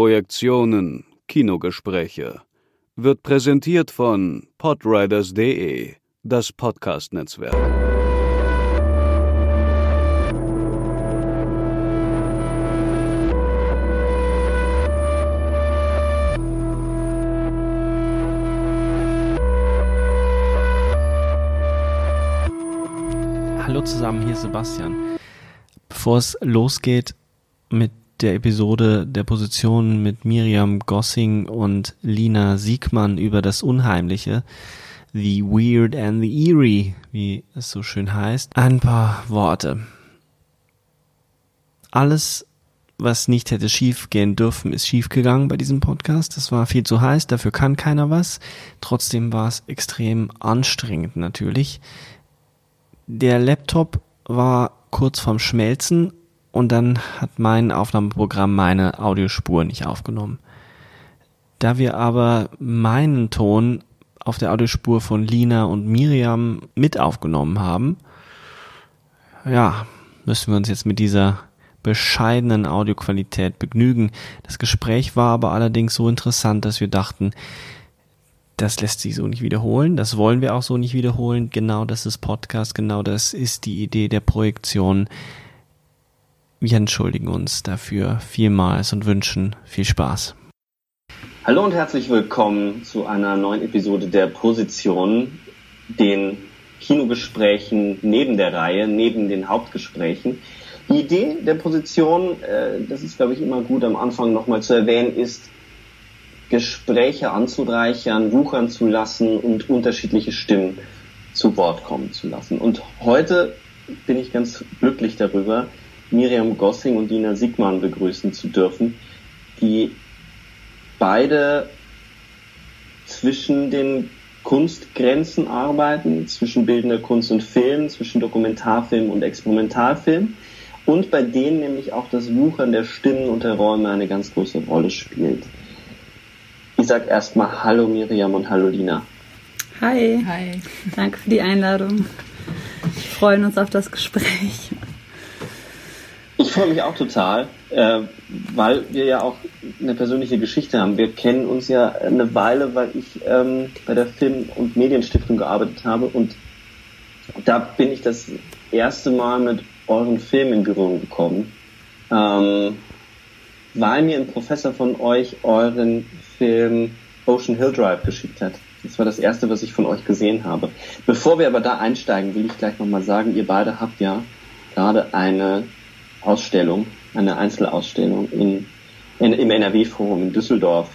Projektionen Kinogespräche wird präsentiert von podriders.de, das Podcast-Netzwerk. Hallo zusammen, hier ist Sebastian. Bevor es losgeht mit der Episode der Position mit Miriam Gossing und Lina Siegmann über das Unheimliche, The Weird and the Eerie, wie es so schön heißt, ein paar Worte. Alles, was nicht hätte schief gehen dürfen, ist schief gegangen bei diesem Podcast. Das war viel zu heiß, dafür kann keiner was. Trotzdem war es extrem anstrengend natürlich. Der Laptop war kurz vorm Schmelzen und dann hat mein Aufnahmeprogramm meine Audiospur nicht aufgenommen. Da wir aber meinen Ton auf der Audiospur von Lina und Miriam mit aufgenommen haben, ja, müssen wir uns jetzt mit dieser bescheidenen Audioqualität begnügen. Das Gespräch war aber allerdings so interessant, dass wir dachten, das lässt sich so nicht wiederholen, das wollen wir auch so nicht wiederholen. Genau das ist Podcast, genau das ist die Idee der Projektion. Wir entschuldigen uns dafür vielmals und wünschen viel Spaß. Hallo und herzlich willkommen zu einer neuen Episode der Position, den Kinogesprächen neben der Reihe, neben den Hauptgesprächen. Die Idee der Position, äh, das ist glaube ich immer gut am Anfang nochmal zu erwähnen, ist Gespräche anzureichern, wuchern zu lassen und unterschiedliche Stimmen zu Wort kommen zu lassen. Und heute bin ich ganz glücklich darüber, Miriam Gossing und Dina Sigmann begrüßen zu dürfen, die beide zwischen den Kunstgrenzen arbeiten, zwischen bildender Kunst und Film, zwischen Dokumentarfilm und Experimentalfilm und bei denen nämlich auch das Wuchern der Stimmen und der Räume eine ganz große Rolle spielt. Ich sag erstmal Hallo Miriam und Hallo Lina. Hi. Hi. Danke für die Einladung. Wir freuen uns auf das Gespräch. Ich freue mich auch total, äh, weil wir ja auch eine persönliche Geschichte haben. Wir kennen uns ja eine Weile, weil ich ähm, bei der Film- und Medienstiftung gearbeitet habe und da bin ich das erste Mal mit euren Filmen in Berührung gekommen, ähm, weil mir ein Professor von euch euren Film Ocean Hill Drive geschickt hat. Das war das erste, was ich von euch gesehen habe. Bevor wir aber da einsteigen, will ich gleich nochmal sagen, ihr beide habt ja gerade eine Ausstellung, eine Einzelausstellung in, in, im NRW-Forum in Düsseldorf.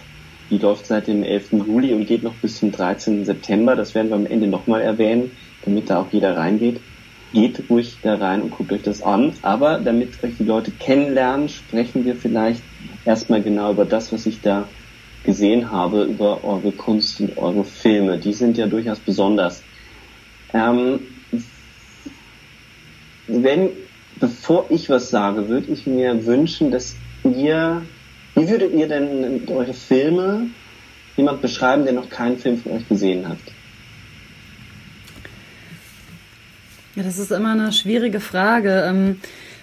Die läuft seit dem 11. Juli und geht noch bis zum 13. September. Das werden wir am Ende nochmal erwähnen, damit da auch jeder reingeht. Geht ruhig da rein und guckt euch das an. Aber damit euch die Leute kennenlernen, sprechen wir vielleicht erstmal genau über das, was ich da gesehen habe, über eure Kunst und eure Filme. Die sind ja durchaus besonders. Ähm, wenn bevor ich was sage, würde ich mir wünschen, dass ihr, wie würdet ihr denn eure Filme jemand beschreiben, der noch keinen Film von euch gesehen hat? Ja, das ist immer eine schwierige Frage. Ähm,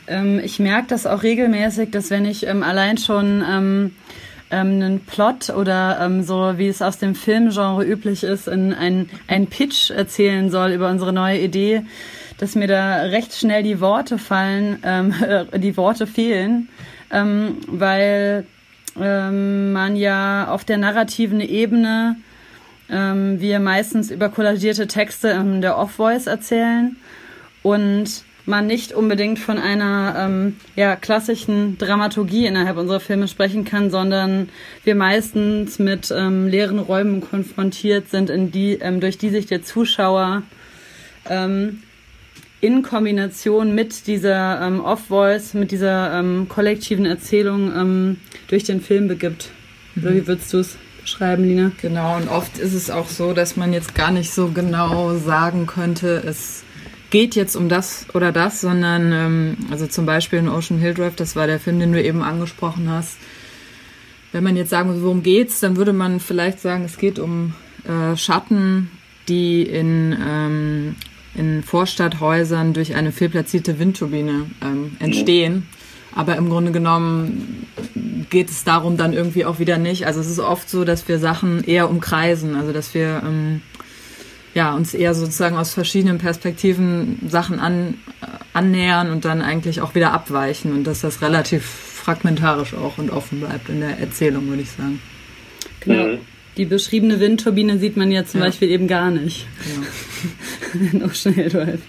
ähm, ich merke das auch regelmäßig, dass wenn ich ähm, allein schon einen Plot oder so, wie es aus dem Filmgenre üblich ist, in einen, einen Pitch erzählen soll über unsere neue Idee, dass mir da recht schnell die Worte fallen, ähm, die Worte fehlen, ähm, weil ähm, man ja auf der narrativen Ebene ähm, wir meistens über kollagierte Texte in der Off-Voice erzählen und man nicht unbedingt von einer ähm, ja, klassischen Dramaturgie innerhalb unserer Filme sprechen kann, sondern wir meistens mit ähm, leeren Räumen konfrontiert sind, in die, ähm, durch die sich der Zuschauer ähm, in Kombination mit dieser ähm, Off-Voice, mit dieser ähm, kollektiven Erzählung ähm, durch den Film begibt. Mhm. Oder wie würdest du es beschreiben, Lina? Genau, und oft ist es auch so, dass man jetzt gar nicht so genau sagen könnte, es geht jetzt um das oder das, sondern ähm, also zum Beispiel in Ocean Hill Drive, das war der Film, den du eben angesprochen hast. Wenn man jetzt sagen würde, worum geht's, dann würde man vielleicht sagen, es geht um äh, Schatten, die in ähm, in Vorstadthäusern durch eine fehlplatzierte Windturbine ähm, entstehen. Aber im Grunde genommen geht es darum dann irgendwie auch wieder nicht. Also es ist oft so, dass wir Sachen eher umkreisen, also dass wir ähm, ja, uns eher sozusagen aus verschiedenen Perspektiven Sachen an, äh, annähern und dann eigentlich auch wieder abweichen und dass das relativ fragmentarisch auch und offen bleibt in der Erzählung, würde ich sagen. Genau. Mhm. Die beschriebene Windturbine sieht man ja zum ja. Beispiel eben gar nicht. Ja. in Ocean Hill Drive.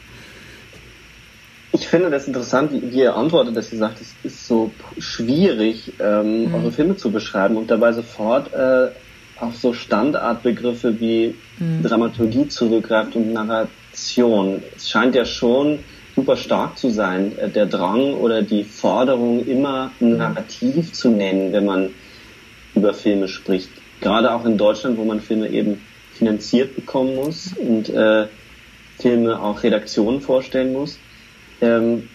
Ich finde das interessant, wie, wie ihr antwortet, dass ihr sagt, es ist so schwierig, ähm, mhm. eure Filme zu beschreiben und dabei sofort äh, auf so Standardbegriffe wie mhm. Dramaturgie zurückgreift und Narration. Es scheint ja schon super stark zu sein, äh, der Drang oder die Forderung, immer ein Narrativ zu nennen, wenn man über Filme spricht. Gerade auch in Deutschland, wo man Filme eben finanziert bekommen muss und äh, Filme auch Redaktionen vorstellen muss. Ähm,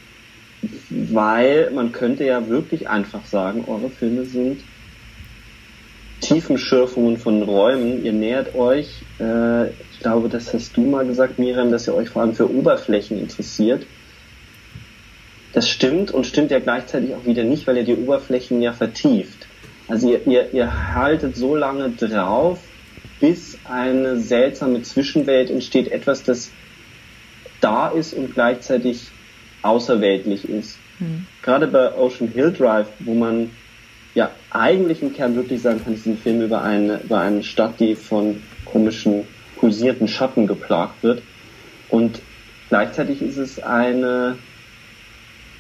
weil man könnte ja wirklich einfach sagen, eure Filme sind Tiefenschürfungen von Räumen. Ihr nähert euch, äh, ich glaube, das hast du mal gesagt, Miriam, dass ihr euch vor allem für Oberflächen interessiert. Das stimmt und stimmt ja gleichzeitig auch wieder nicht, weil ihr die Oberflächen ja vertieft. Also ihr, ihr, ihr haltet so lange drauf, bis eine seltsame Zwischenwelt entsteht, etwas, das da ist und gleichzeitig außerweltlich ist. Mhm. Gerade bei Ocean Hill Drive, wo man ja eigentlich im Kern wirklich sagen kann, es ist ein Film über eine, über eine Stadt, die von komischen, pulsierten Schatten geplagt wird. Und gleichzeitig ist es eine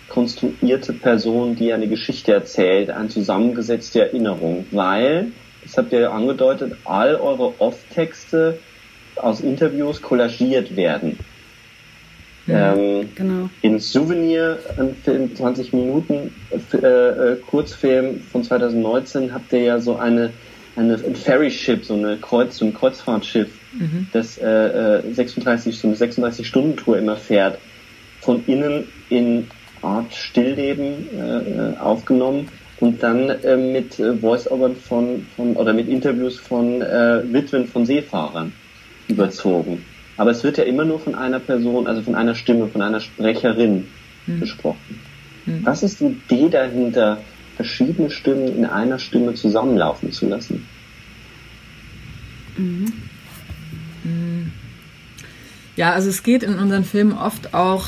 konstruierte Person, die eine Geschichte erzählt, eine zusammengesetzte Erinnerung, weil, das habt ihr angedeutet, all eure Off-Texte aus Interviews kollagiert werden. Ähm, genau. In Souvenir, ein Film, 20 Minuten, äh, äh, Kurzfilm von 2019, habt ihr ja so eine, eine ein Ferry-Ship, so eine Kreuz, so ein Kreuzfahrtschiff, mhm. das äh, 36, äh, so eine 36-Stunden-Tour immer fährt, von innen in Art Stillleben äh, aufgenommen und dann äh, mit Voice-Overn von, von oder mit Interviews von äh, Witwen von Seefahrern überzogen. Aber es wird ja immer nur von einer Person, also von einer Stimme, von einer Sprecherin mhm. gesprochen. Mhm. Was ist die Idee dahinter, verschiedene Stimmen in einer Stimme zusammenlaufen zu lassen? Mhm. mhm. Ja, also es geht in unseren Filmen oft auch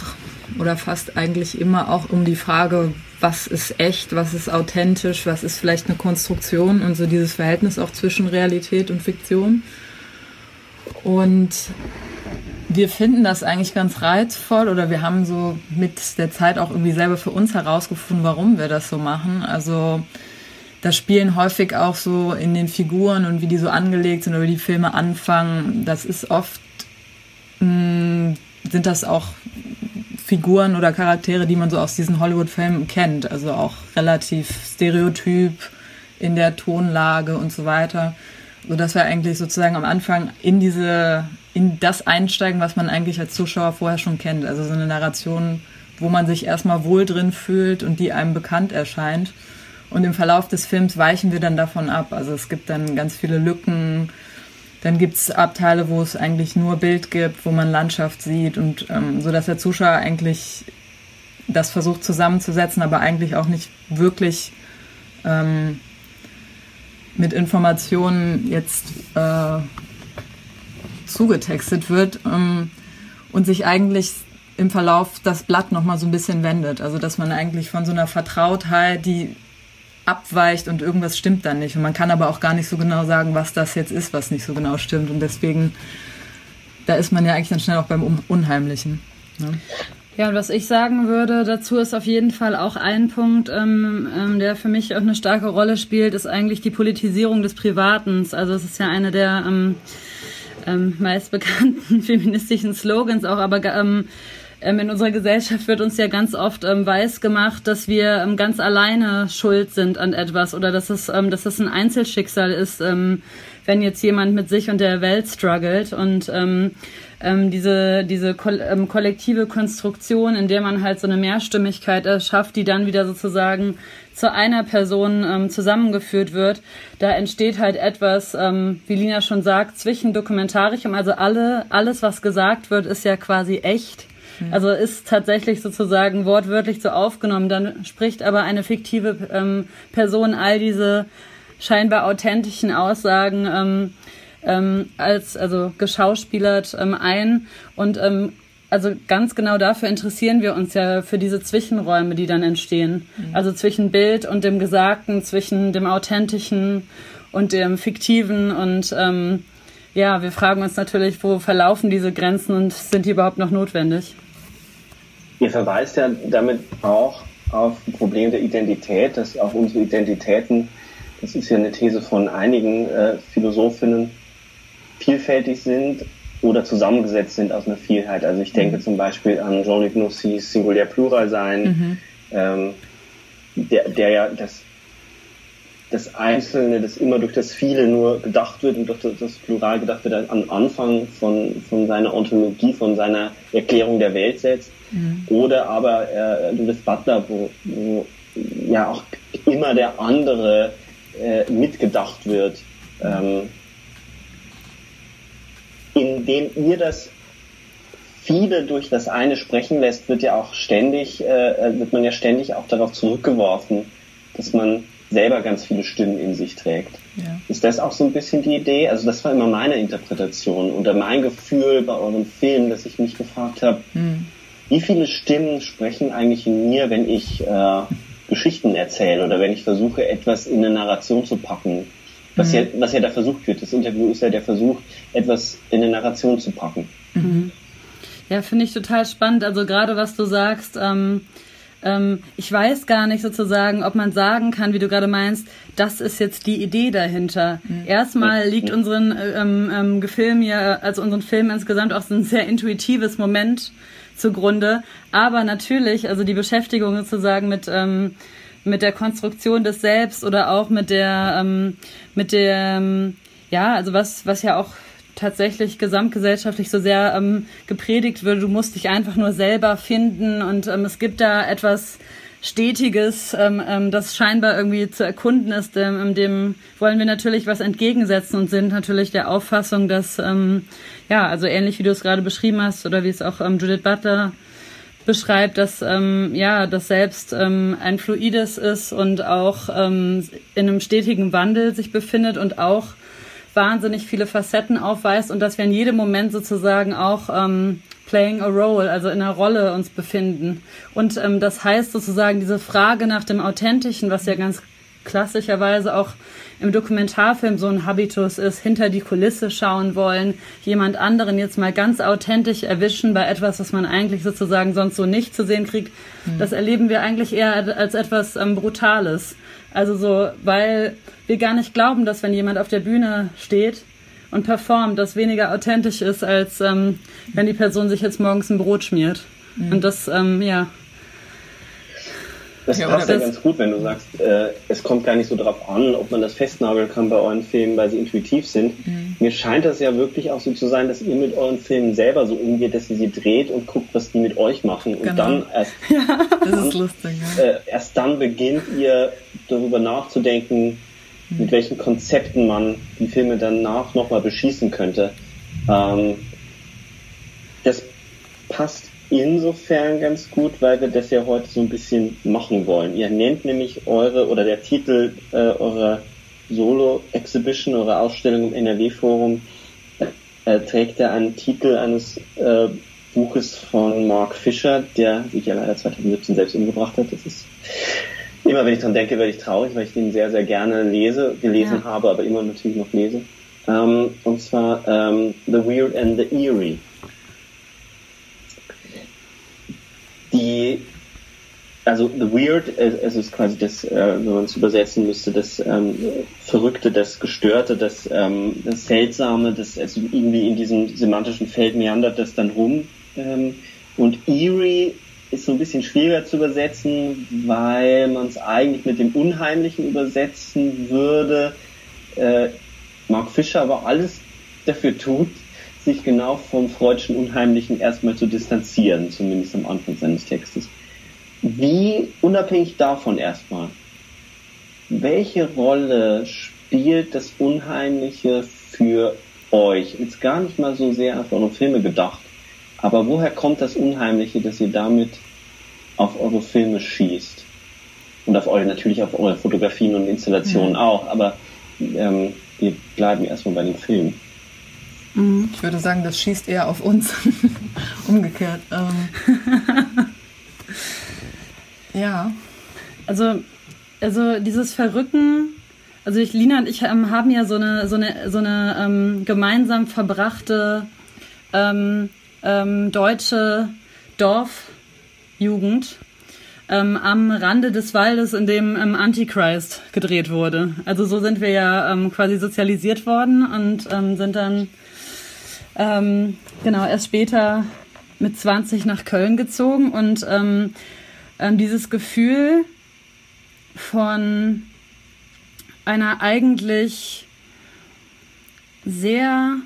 oder fast eigentlich immer auch um die Frage, was ist echt, was ist authentisch, was ist vielleicht eine Konstruktion und so dieses Verhältnis auch zwischen Realität und Fiktion. Und wir finden das eigentlich ganz reizvoll oder wir haben so mit der Zeit auch irgendwie selber für uns herausgefunden, warum wir das so machen. Also das spielen häufig auch so in den Figuren und wie die so angelegt sind oder wie die Filme anfangen. Das ist oft, mh, hm, sind das auch Figuren oder Charaktere, die man so aus diesen Hollywood-Filmen kennt. Also auch relativ stereotyp in der Tonlage und so weiter. So dass wir eigentlich sozusagen am Anfang in diese in das einsteigen, was man eigentlich als Zuschauer vorher schon kennt. Also so eine Narration, wo man sich erstmal wohl drin fühlt und die einem bekannt erscheint. Und im Verlauf des Films weichen wir dann davon ab. Also es gibt dann ganz viele Lücken. Dann gibt es Abteile, wo es eigentlich nur Bild gibt, wo man Landschaft sieht und ähm, so dass der Zuschauer eigentlich das versucht zusammenzusetzen, aber eigentlich auch nicht wirklich ähm, mit Informationen jetzt äh, zugetextet wird ähm, und sich eigentlich im Verlauf das Blatt nochmal so ein bisschen wendet. Also dass man eigentlich von so einer Vertrautheit, die abweicht und irgendwas stimmt dann nicht. Und man kann aber auch gar nicht so genau sagen, was das jetzt ist, was nicht so genau stimmt. Und deswegen, da ist man ja eigentlich dann schnell auch beim Unheimlichen. Ne? Ja, und was ich sagen würde dazu ist auf jeden Fall auch ein Punkt, ähm, ähm, der für mich auch eine starke Rolle spielt, ist eigentlich die Politisierung des Privaten. Also es ist ja eine der ähm, ähm, meist bekannten feministischen Slogans auch, aber ähm, in unserer Gesellschaft wird uns ja ganz oft ähm, weiß gemacht, dass wir ähm, ganz alleine schuld sind an etwas oder dass es, ähm, dass es ein Einzelschicksal ist, ähm, wenn jetzt jemand mit sich und der Welt struggelt und ähm, ähm, diese, diese ko ähm, kollektive Konstruktion, in der man halt so eine Mehrstimmigkeit erschafft, die dann wieder sozusagen zu einer Person ähm, zusammengeführt wird, da entsteht halt etwas, ähm, wie Lina schon sagt, zwischen dokumentarischem, also alle, alles, was gesagt wird, ist ja quasi echt. Mhm. Also ist tatsächlich sozusagen wortwörtlich so aufgenommen. Dann spricht aber eine fiktive ähm, Person all diese scheinbar authentischen Aussagen ähm, ähm, als also geschauspielert ähm, ein und ähm, also ganz genau dafür interessieren wir uns ja für diese Zwischenräume, die dann entstehen. Mhm. Also zwischen Bild und dem Gesagten, zwischen dem Authentischen und dem Fiktiven und ähm, ja, wir fragen uns natürlich, wo verlaufen diese Grenzen und sind die überhaupt noch notwendig? Ihr verweist ja damit auch auf ein Problem der Identität, dass auch unsere Identitäten, das ist ja eine These von einigen äh, Philosophinnen, vielfältig sind oder zusammengesetzt sind aus einer Vielheit. Also ich denke mhm. zum Beispiel an Jean-Luc Nossis Singulär Plural sein, mhm. ähm, der, der ja das, das Einzelne, das immer durch das Viele nur gedacht wird und durch das Plural gedacht wird, am Anfang von, von seiner Ontologie, von seiner Erklärung der Welt setzt. Mhm. Oder aber äh, Judith Butler, wo, wo ja auch immer der andere äh, mitgedacht wird. Ähm, indem ihr das viele durch das eine sprechen lässt, wird ja auch ständig, äh, wird man ja ständig auch darauf zurückgeworfen, dass man selber ganz viele Stimmen in sich trägt. Ja. Ist das auch so ein bisschen die Idee? Also das war immer meine Interpretation oder mein Gefühl bei eurem Film, dass ich mich gefragt habe, hm. Wie viele Stimmen sprechen eigentlich in mir, wenn ich äh, Geschichten erzähle oder wenn ich versuche, etwas in eine Narration zu packen? Was, mhm. ja, was ja da versucht wird. Das Interview ist ja der Versuch, etwas in eine Narration zu packen. Mhm. Ja, finde ich total spannend. Also gerade was du sagst, ähm, ähm, ich weiß gar nicht sozusagen, ob man sagen kann, wie du gerade meinst, das ist jetzt die Idee dahinter. Mhm. Erstmal liegt mhm. unseren ähm, ähm, Gefilm ja, also unseren Film insgesamt auch so ein sehr intuitives Moment zugrunde. Aber natürlich, also die Beschäftigung sozusagen mit ähm, mit der Konstruktion des Selbst oder auch mit der, ähm, mit der, ähm, ja, also was, was ja auch tatsächlich gesamtgesellschaftlich so sehr ähm, gepredigt wird, du musst dich einfach nur selber finden und ähm, es gibt da etwas Stetiges, ähm, ähm, das scheinbar irgendwie zu erkunden ist, ähm, dem wollen wir natürlich was entgegensetzen und sind natürlich der Auffassung, dass, ähm, ja, also ähnlich wie du es gerade beschrieben hast oder wie es auch ähm, Judith Butler beschreibt, dass ähm, ja das selbst ähm, ein fluides ist und auch ähm, in einem stetigen Wandel sich befindet und auch wahnsinnig viele Facetten aufweist und dass wir in jedem Moment sozusagen auch ähm, playing a role, also in einer Rolle uns befinden. Und ähm, das heißt sozusagen diese Frage nach dem Authentischen, was ja ganz klassischerweise auch im Dokumentarfilm so ein Habitus ist, hinter die Kulisse schauen wollen, jemand anderen jetzt mal ganz authentisch erwischen bei etwas, was man eigentlich sozusagen sonst so nicht zu sehen kriegt. Mhm. Das erleben wir eigentlich eher als etwas ähm, Brutales. Also so, weil wir gar nicht glauben, dass wenn jemand auf der Bühne steht und performt, das weniger authentisch ist, als ähm, wenn die Person sich jetzt morgens ein Brot schmiert. Mhm. Und das, ähm, ja, das ja, passt ja ganz gut, wenn du sagst, äh, es kommt gar nicht so darauf an, ob man das festnageln kann bei euren Filmen, weil sie intuitiv sind. Mhm. Mir scheint das ja wirklich auch so zu sein, dass ihr mit euren Filmen selber so umgeht, dass ihr sie dreht und guckt, was die mit euch machen. Und genau. dann erst, ja, das ist lustig, ja. äh, erst dann beginnt ihr darüber nachzudenken. Mit welchen Konzepten man die Filme danach nochmal beschießen könnte. Ähm, das passt insofern ganz gut, weil wir das ja heute so ein bisschen machen wollen. Ihr nennt nämlich eure, oder der Titel äh, eurer Solo-Exhibition, eurer Ausstellung im NRW-Forum, äh, trägt ja einen Titel eines äh, Buches von Mark Fisher, der sich ja leider 2017 selbst umgebracht hat. Das ist immer, wenn ich dran denke, werde ich traurig, weil ich den sehr, sehr gerne lese, gelesen ja. habe, aber immer natürlich noch lese. Ähm, und zwar ähm, The Weird and the Eerie. die also The Weird, es ist quasi das, äh, wenn man es übersetzen müsste, das ähm, Verrückte, das Gestörte, das, ähm, das Seltsame, das also irgendwie in diesem semantischen Feld meandert das dann rum. Ähm, und Eerie ist so ein bisschen schwieriger zu übersetzen, weil man es eigentlich mit dem Unheimlichen übersetzen würde. Äh, Mark Fischer aber alles dafür tut, sich genau vom freudschen Unheimlichen erstmal zu distanzieren, zumindest am Anfang seines Textes. Wie, unabhängig davon erstmal, welche Rolle spielt das Unheimliche für euch? Jetzt gar nicht mal so sehr auf eure Filme gedacht, Aber woher kommt das Unheimliche, dass ihr damit auf eure Filme schießt? Und auf eure, natürlich auf eure Fotografien und Installationen mhm. auch, aber ähm, wir bleiben erstmal bei den Filmen. Mhm. Ich würde sagen, das schießt eher auf uns. Umgekehrt. Ähm. ja. Also, also dieses Verrücken, also ich, Lina und ich ähm, haben ja so eine, so eine, so eine ähm, gemeinsam verbrachte ähm, ähm, deutsche Dorfjugend ähm, am Rande des Waldes, in dem ähm, Antichrist gedreht wurde. Also so sind wir ja ähm, quasi sozialisiert worden und ähm, sind dann ähm, genau erst später mit 20 nach Köln gezogen und ähm, dieses Gefühl von einer eigentlich sehr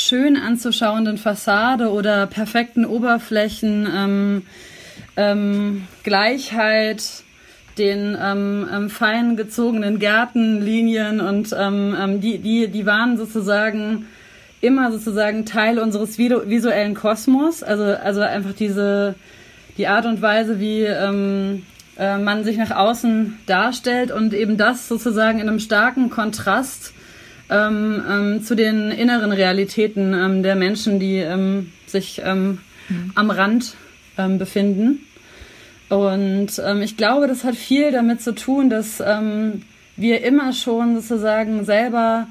schön anzuschauenden Fassade oder perfekten Oberflächen, ähm, ähm, Gleichheit, den ähm, ähm, fein gezogenen Gärtenlinien und ähm, ähm, die, die, die waren sozusagen immer sozusagen Teil unseres visuellen Kosmos. Also, also einfach diese, die Art und Weise, wie ähm, äh, man sich nach außen darstellt und eben das sozusagen in einem starken Kontrast ähm, ähm, zu den inneren Realitäten ähm, der Menschen, die ähm, sich ähm, mhm. am Rand ähm, befinden. Und ich glaube, das hat viel damit zu tun, dass wir immer schon sozusagen selber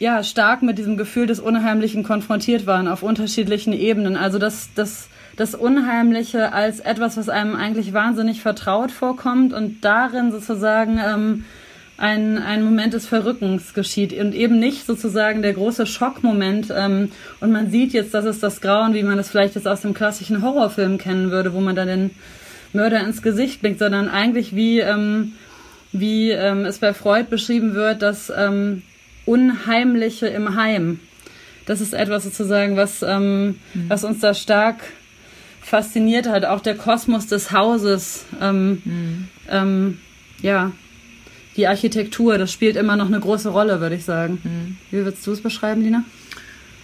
ja stark mit diesem Gefühl des Unheimlichen konfrontiert waren auf unterschiedlichen Ebenen. Also das, das, das Unheimliche als etwas, was einem eigentlich wahnsinnig vertraut vorkommt und darin sozusagen ein, ein Moment des Verrückens geschieht und eben nicht sozusagen der große Schockmoment. Ähm, und man sieht jetzt, das ist das Grauen, wie man es vielleicht jetzt aus dem klassischen Horrorfilm kennen würde, wo man dann den Mörder ins Gesicht blickt, sondern eigentlich wie, ähm, wie ähm, es bei Freud beschrieben wird, das ähm, Unheimliche im Heim. Das ist etwas sozusagen, was, ähm, mhm. was uns da stark fasziniert hat. Auch der Kosmos des Hauses. Ähm, mhm. ähm, ja, die Architektur, das spielt immer noch eine große Rolle, würde ich sagen. Mhm. Wie würdest du es beschreiben, Lina?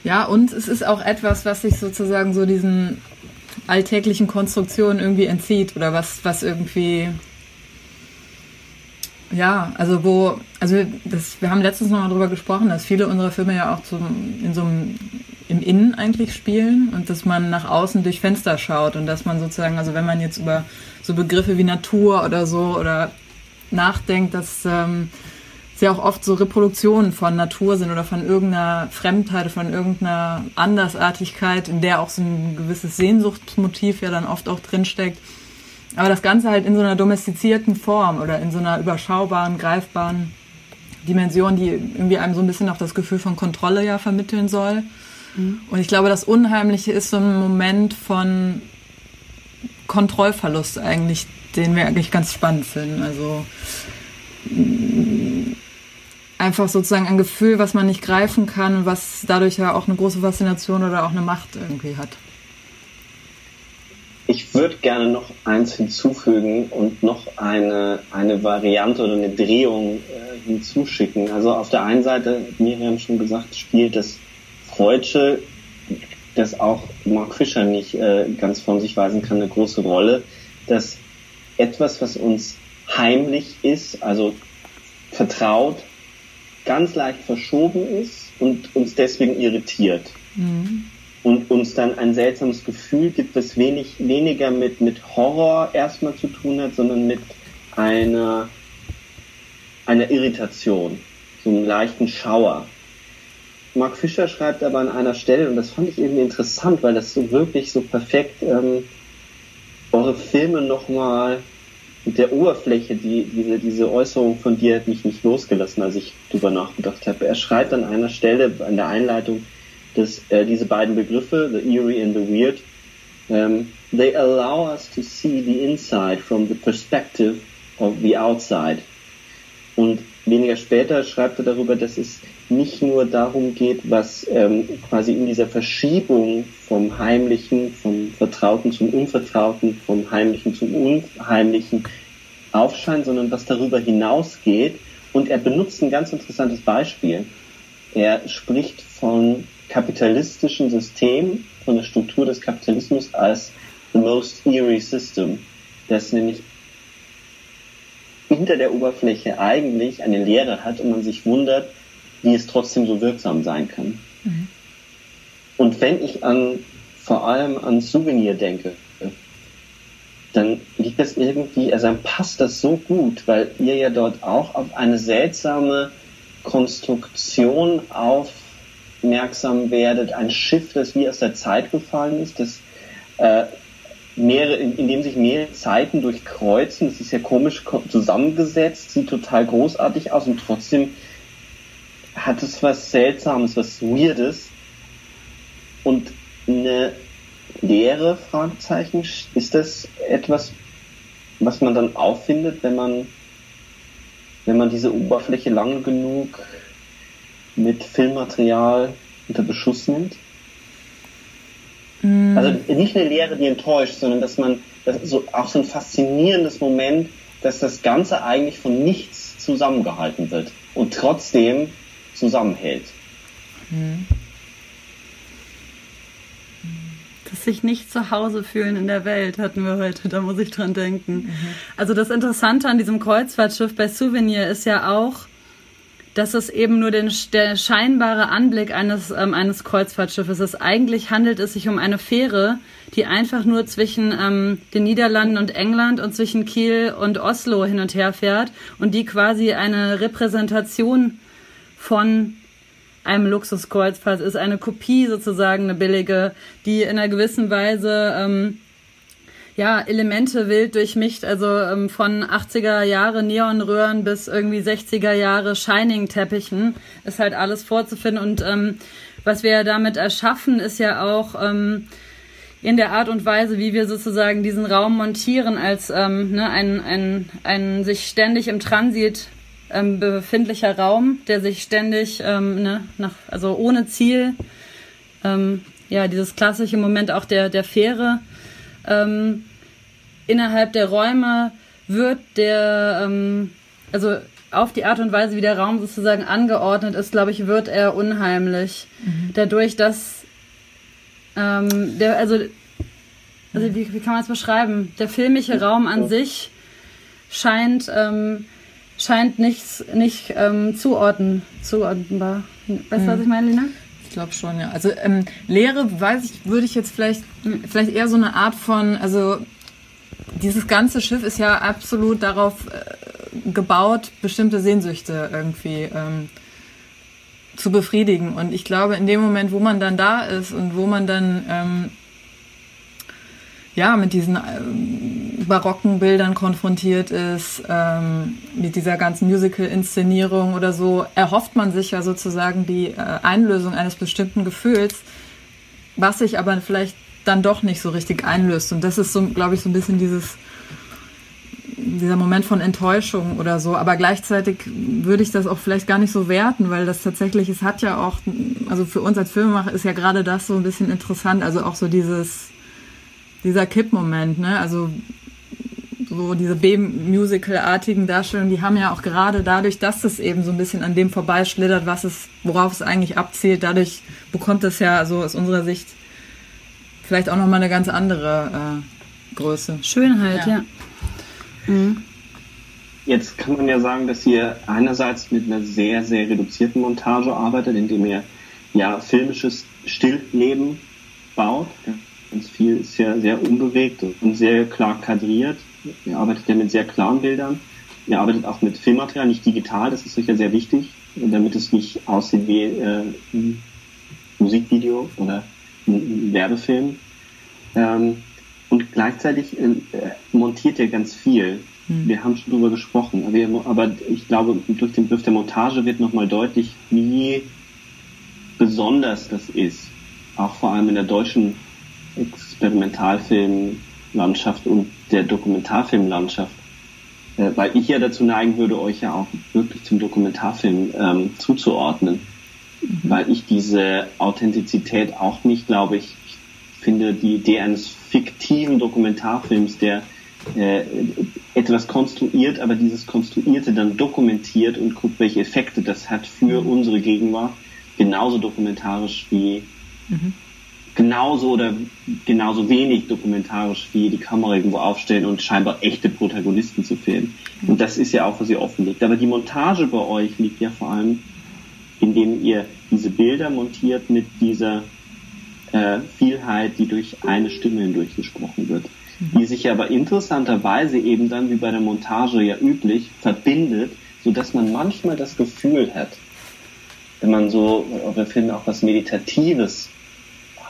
Ja, und es ist auch etwas, was sich sozusagen so diesen alltäglichen Konstruktionen irgendwie entzieht oder was, was irgendwie ja, also wo, also das, wir haben letztens noch mal drüber gesprochen, dass viele unserer Filme ja auch zum, in so einem, im Innen eigentlich spielen und dass man nach außen durch Fenster schaut und dass man sozusagen, also wenn man jetzt über so Begriffe wie Natur oder so oder nachdenkt, dass ähm, es ja auch oft so Reproduktionen von Natur sind oder von irgendeiner Fremdheit, von irgendeiner Andersartigkeit, in der auch so ein gewisses Sehnsuchtsmotiv ja dann oft auch drinsteckt. Aber das Ganze halt in so einer domestizierten Form oder in so einer überschaubaren, greifbaren Dimension, die irgendwie einem so ein bisschen auch das Gefühl von Kontrolle ja vermitteln soll. Mhm. Und ich glaube, das Unheimliche ist so ein Moment von Kontrollverlust eigentlich, den wir eigentlich ganz spannend finden. Also mm, einfach sozusagen ein Gefühl, was man nicht greifen kann, was dadurch ja auch eine große Faszination oder auch eine Macht irgendwie hat. Ich würde gerne noch eins hinzufügen und noch eine, eine Variante oder eine Drehung äh, hinzuschicken. Also auf der einen Seite, Miriam schon gesagt, spielt das Freudsche, das auch Mark Fischer nicht äh, ganz von sich weisen kann, eine große Rolle, dass etwas, was uns heimlich ist, also vertraut, ganz leicht verschoben ist und uns deswegen irritiert. Mhm. Und uns dann ein seltsames Gefühl gibt, das wenig, weniger mit, mit Horror erstmal zu tun hat, sondern mit einer, einer Irritation, so einem leichten Schauer. Mark Fischer schreibt aber an einer Stelle, und das fand ich irgendwie interessant, weil das so wirklich so perfekt ähm, eure Filme nochmal mit der Oberfläche, die, diese, diese Äußerung von dir hat mich nicht losgelassen, als ich drüber nachgedacht habe. Er schreibt an einer Stelle an der Einleitung, dass äh, diese beiden Begriffe, the eerie and the weird, um, they allow us to see the inside from the perspective of the outside. Und weniger später schreibt er darüber, dass es nicht nur darum geht, was ähm, quasi in dieser Verschiebung vom Heimlichen, vom Vertrauten zum Unvertrauten, vom Heimlichen zum Unheimlichen aufscheint, sondern was darüber hinausgeht. Und er benutzt ein ganz interessantes Beispiel. Er spricht von kapitalistischen System, von der Struktur des Kapitalismus als the most eerie system, das nämlich hinter der Oberfläche eigentlich eine Leere hat und man sich wundert, wie es trotzdem so wirksam sein kann. Mhm. Und wenn ich an vor allem an Souvenir denke, dann liegt das irgendwie, also dann passt das so gut, weil ihr ja dort auch auf eine seltsame Konstruktion aufmerksam werdet, ein Schiff, das wie aus der Zeit gefallen ist, das äh, mehrere, in, in dem sich mehrere Zeiten durchkreuzen. Das ist ja komisch zusammengesetzt, sieht total großartig aus und trotzdem hat es was Seltsames, was Weirdes und eine Leere, Fragezeichen, ist das etwas, was man dann auffindet, wenn man, wenn man diese Oberfläche lang genug mit Filmmaterial unter Beschuss nimmt? Mm. Also nicht eine Lehre, die enttäuscht, sondern dass man, das so, auch so ein faszinierendes Moment, dass das Ganze eigentlich von nichts zusammengehalten wird und trotzdem zusammenhält. Mhm. Das sich nicht zu Hause fühlen in der Welt hatten wir heute, da muss ich dran denken. Mhm. Also das Interessante an diesem Kreuzfahrtschiff bei Souvenir ist ja auch, dass es eben nur den, der scheinbare Anblick eines, ähm, eines Kreuzfahrtschiffes ist. Eigentlich handelt es sich um eine Fähre, die einfach nur zwischen ähm, den Niederlanden und England und zwischen Kiel und Oslo hin und her fährt und die quasi eine Repräsentation von einem Luxuskreuzfahrt ist, eine Kopie sozusagen, eine billige, die in einer gewissen Weise ähm, ja, Elemente wild durchmischt, also ähm, von 80er Jahre Neonröhren bis irgendwie 60er Jahre Shining-Teppichen ist halt alles vorzufinden. Und ähm, was wir damit erschaffen, ist ja auch ähm, in der Art und Weise, wie wir sozusagen diesen Raum montieren, als ähm, ne, ein, ein, ein sich ständig im Transit ähm, befindlicher Raum, der sich ständig ähm, ne, nach, also ohne Ziel, ähm, ja, dieses klassische Moment auch der, der Fähre, ähm, innerhalb der Räume wird der, ähm, also auf die Art und Weise, wie der Raum sozusagen angeordnet ist, glaube ich, wird er unheimlich. Mhm. Dadurch, dass ähm, der, also, also wie, wie kann man es beschreiben? Der filmische Raum an sich scheint, ähm, scheint nichts, nicht ähm, zuordnen, zuordnenbar. Weißt du, mhm. was ich meine, Lina? Ich glaube schon, ja. Also ähm, Lehre, weiß ich, würde ich jetzt vielleicht, vielleicht eher so eine Art von, also dieses ganze Schiff ist ja absolut darauf äh, gebaut, bestimmte Sehnsüchte irgendwie ähm, zu befriedigen. Und ich glaube, in dem Moment, wo man dann da ist und wo man dann ähm, ja mit diesen ähm, barocken Bildern konfrontiert ist, ähm, mit dieser ganzen Musical-Inszenierung oder so, erhofft man sich ja sozusagen die äh, Einlösung eines bestimmten Gefühls, was sich aber vielleicht dann doch nicht so richtig einlöst. Und das ist so, glaube ich, so ein bisschen dieses, dieser Moment von Enttäuschung oder so. Aber gleichzeitig würde ich das auch vielleicht gar nicht so werten, weil das tatsächlich, es hat ja auch, also für uns als Filmemacher ist ja gerade das so ein bisschen interessant. Also auch so dieses, dieser Kippmoment, ne? Also so diese B-Musical-artigen Darstellungen, die haben ja auch gerade dadurch, dass es eben so ein bisschen an dem vorbeischlittert, was es, worauf es eigentlich abzielt, dadurch bekommt es ja, so aus unserer Sicht, vielleicht auch nochmal eine ganz andere äh, Größe. Schönheit, ja. ja. Mhm. Jetzt kann man ja sagen, dass ihr einerseits mit einer sehr, sehr reduzierten Montage arbeitet, indem ihr ja filmisches Stillleben baut. Ganz viel ist ja sehr unbewegt und sehr klar kadriert. Ihr arbeitet ja mit sehr klaren Bildern. Ihr arbeitet auch mit Filmmaterial, nicht digital, das ist sicher sehr wichtig, damit es nicht aussieht wie äh, ein Musikvideo oder Werbefilm. Ähm, und gleichzeitig äh, montiert er ganz viel. Hm. Wir haben schon drüber gesprochen, aber, aber ich glaube, durch den Begriff der Montage wird nochmal deutlich, wie besonders das ist. Auch vor allem in der deutschen Experimentalfilmlandschaft und der Dokumentarfilmlandschaft. Äh, weil ich ja dazu neigen würde, euch ja auch wirklich zum Dokumentarfilm ähm, zuzuordnen mhm. weil ich diese Authentizität auch nicht glaube. Ich, ich finde die Idee eines fiktiven Dokumentarfilms, der äh, etwas konstruiert, aber dieses Konstruierte dann dokumentiert und guckt, welche Effekte das hat für mhm. unsere Gegenwart, genauso dokumentarisch wie mhm. Genauso oder genauso wenig dokumentarisch wie die Kamera irgendwo aufstellen und scheinbar echte Protagonisten zu filmen. Und das ist ja auch, was ihr offenlegt. Aber die Montage bei euch liegt ja vor allem, indem ihr diese Bilder montiert mit dieser äh, Vielheit, die durch eine Stimme hindurch gesprochen wird. Mhm. Die sich aber interessanterweise eben dann, wie bei der Montage ja üblich, verbindet, sodass man manchmal das Gefühl hat, wenn man so, wir finden auch was Meditatives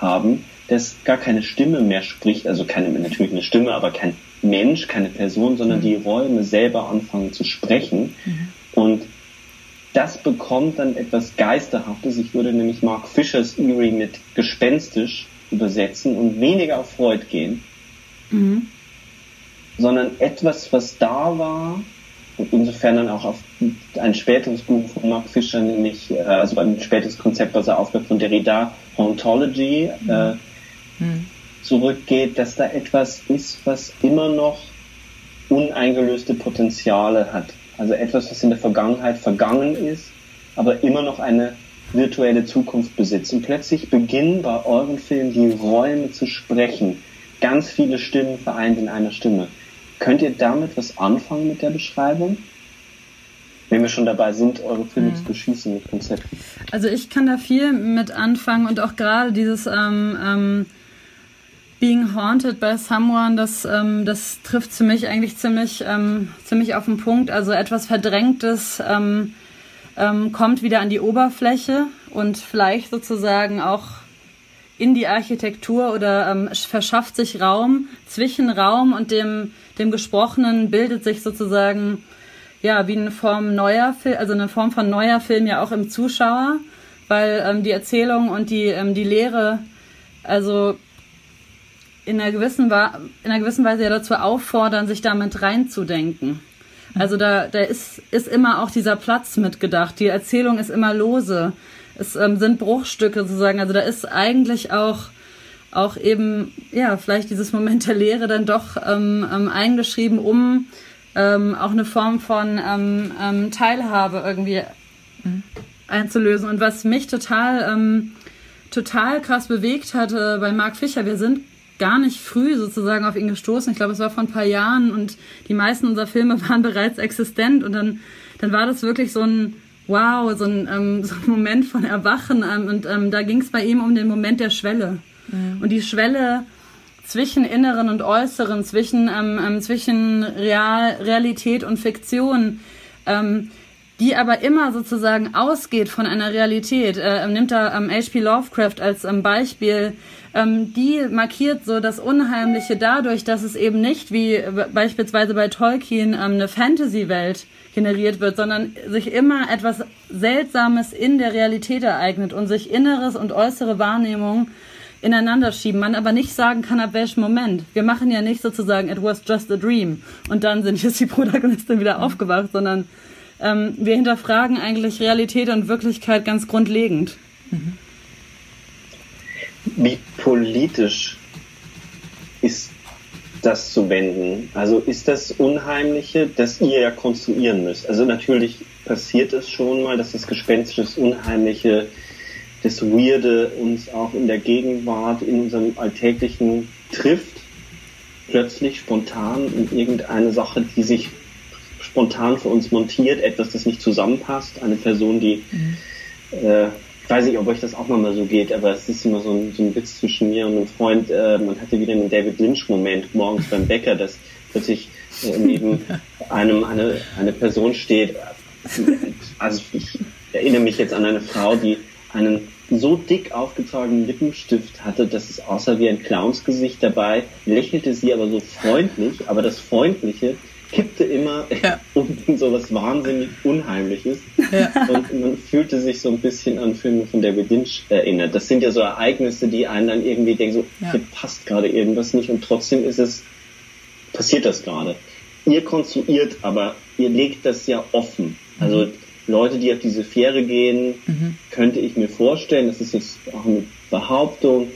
haben, dass gar keine Stimme mehr spricht, also keine, natürlich eine Stimme, aber kein Mensch, keine Person, sondern mhm. die Räume selber anfangen zu sprechen. Mhm. Und das bekommt dann etwas Geisterhaftes. Ich würde nämlich Mark Fischers Eerie mit gespenstisch übersetzen und weniger auf Freud gehen, mhm. sondern etwas, was da war, und insofern dann auch auf ein späteres Buch von Mark Fischer, nämlich, äh, also ein spätes Konzept, was er aufgab von Derrida, Hauntology, äh, mhm. zurückgeht, dass da etwas ist, was immer noch uneingelöste Potenziale hat. Also etwas, was in der Vergangenheit vergangen ist, aber immer noch eine virtuelle Zukunft besitzt. Und plötzlich beginnen bei euren Filmen die Räume zu sprechen. Ganz viele Stimmen vereint in einer Stimme. Könnt ihr damit was anfangen mit der Beschreibung? Wenn wir schon dabei sind, eure Filme mhm. zu beschießen mit Konzepten. Also ich kann da viel mit anfangen und auch gerade dieses ähm, ähm, Being Haunted by Someone, das, ähm, das trifft für mich eigentlich ziemlich, ähm, ziemlich auf den Punkt. Also etwas Verdrängtes ähm, ähm, kommt wieder an die Oberfläche und vielleicht sozusagen auch in die Architektur oder ähm, verschafft sich Raum. Zwischen Raum und dem, dem Gesprochenen bildet sich sozusagen ja wie eine Form neuer Film, also eine Form von neuer Film ja auch im Zuschauer, weil ähm, die Erzählung und die, ähm, die Lehre also in einer, gewissen, in einer gewissen Weise ja dazu auffordern, sich damit reinzudenken. Also da, da ist, ist immer auch dieser Platz mitgedacht. Die Erzählung ist immer lose es ähm, sind Bruchstücke sozusagen. Also da ist eigentlich auch auch eben ja vielleicht dieses Moment der Lehre dann doch ähm, ähm, eingeschrieben, um ähm, auch eine Form von ähm, ähm, Teilhabe irgendwie mhm. einzulösen. Und was mich total ähm, total krass bewegt hatte bei Mark Fischer, wir sind gar nicht früh sozusagen auf ihn gestoßen. Ich glaube, es war vor ein paar Jahren und die meisten unserer Filme waren bereits existent und dann dann war das wirklich so ein wow, so ein, ähm, so ein Moment von Erwachen. Ähm, und ähm, da ging es bei ihm um den Moment der Schwelle. Mhm. Und die Schwelle zwischen Inneren und Äußeren, zwischen, ähm, ähm, zwischen Real, Realität und Fiktion, ähm, die aber immer sozusagen ausgeht von einer Realität. Äh, nimmt da ähm, H.P. Lovecraft als ähm, Beispiel. Ähm, die markiert so das Unheimliche dadurch, dass es eben nicht wie äh, beispielsweise bei Tolkien ähm, eine Fantasy-Welt generiert wird, sondern sich immer etwas Seltsames in der Realität ereignet und sich inneres und äußere Wahrnehmung ineinander schieben. Man aber nicht sagen kann, ab welchem Moment. Wir machen ja nicht sozusagen, it was just a dream und dann sind jetzt die Protagonistin wieder aufgewacht, sondern ähm, wir hinterfragen eigentlich Realität und Wirklichkeit ganz grundlegend. Mhm. Wie politisch ist das zu wenden? Also ist das Unheimliche, das ihr ja konstruieren müsst? Also natürlich passiert es schon mal, dass das Gespenstische, das Unheimliche, das Weirde uns auch in der Gegenwart, in unserem Alltäglichen trifft, plötzlich spontan in irgendeine Sache, die sich spontan für uns montiert, etwas, das nicht zusammenpasst, eine Person, die mhm. äh, ich weiß nicht, ob euch das auch mal so geht, aber es ist immer so ein, so ein Witz zwischen mir und einem Freund. Äh, man hatte wieder einen David Lynch-Moment morgens beim Bäcker, dass plötzlich äh, neben einem eine, eine Person steht. Also ich erinnere mich jetzt an eine Frau, die einen so dick aufgetragenen Lippenstift hatte, dass es aussah wie ein Clownsgesicht dabei, lächelte sie aber so freundlich, aber das Freundliche kippte immer ja. um in so was wahnsinnig Unheimliches. Ja. Und man fühlte sich so ein bisschen an Filme von David Lynch erinnert. Das sind ja so Ereignisse, die einen dann irgendwie denken, so, ja. hier passt gerade irgendwas nicht und trotzdem ist es, passiert das gerade. Ihr konstruiert, aber ihr legt das ja offen. Also mhm. Leute, die auf diese Fähre gehen, mhm. könnte ich mir vorstellen, das ist jetzt auch eine Behauptung,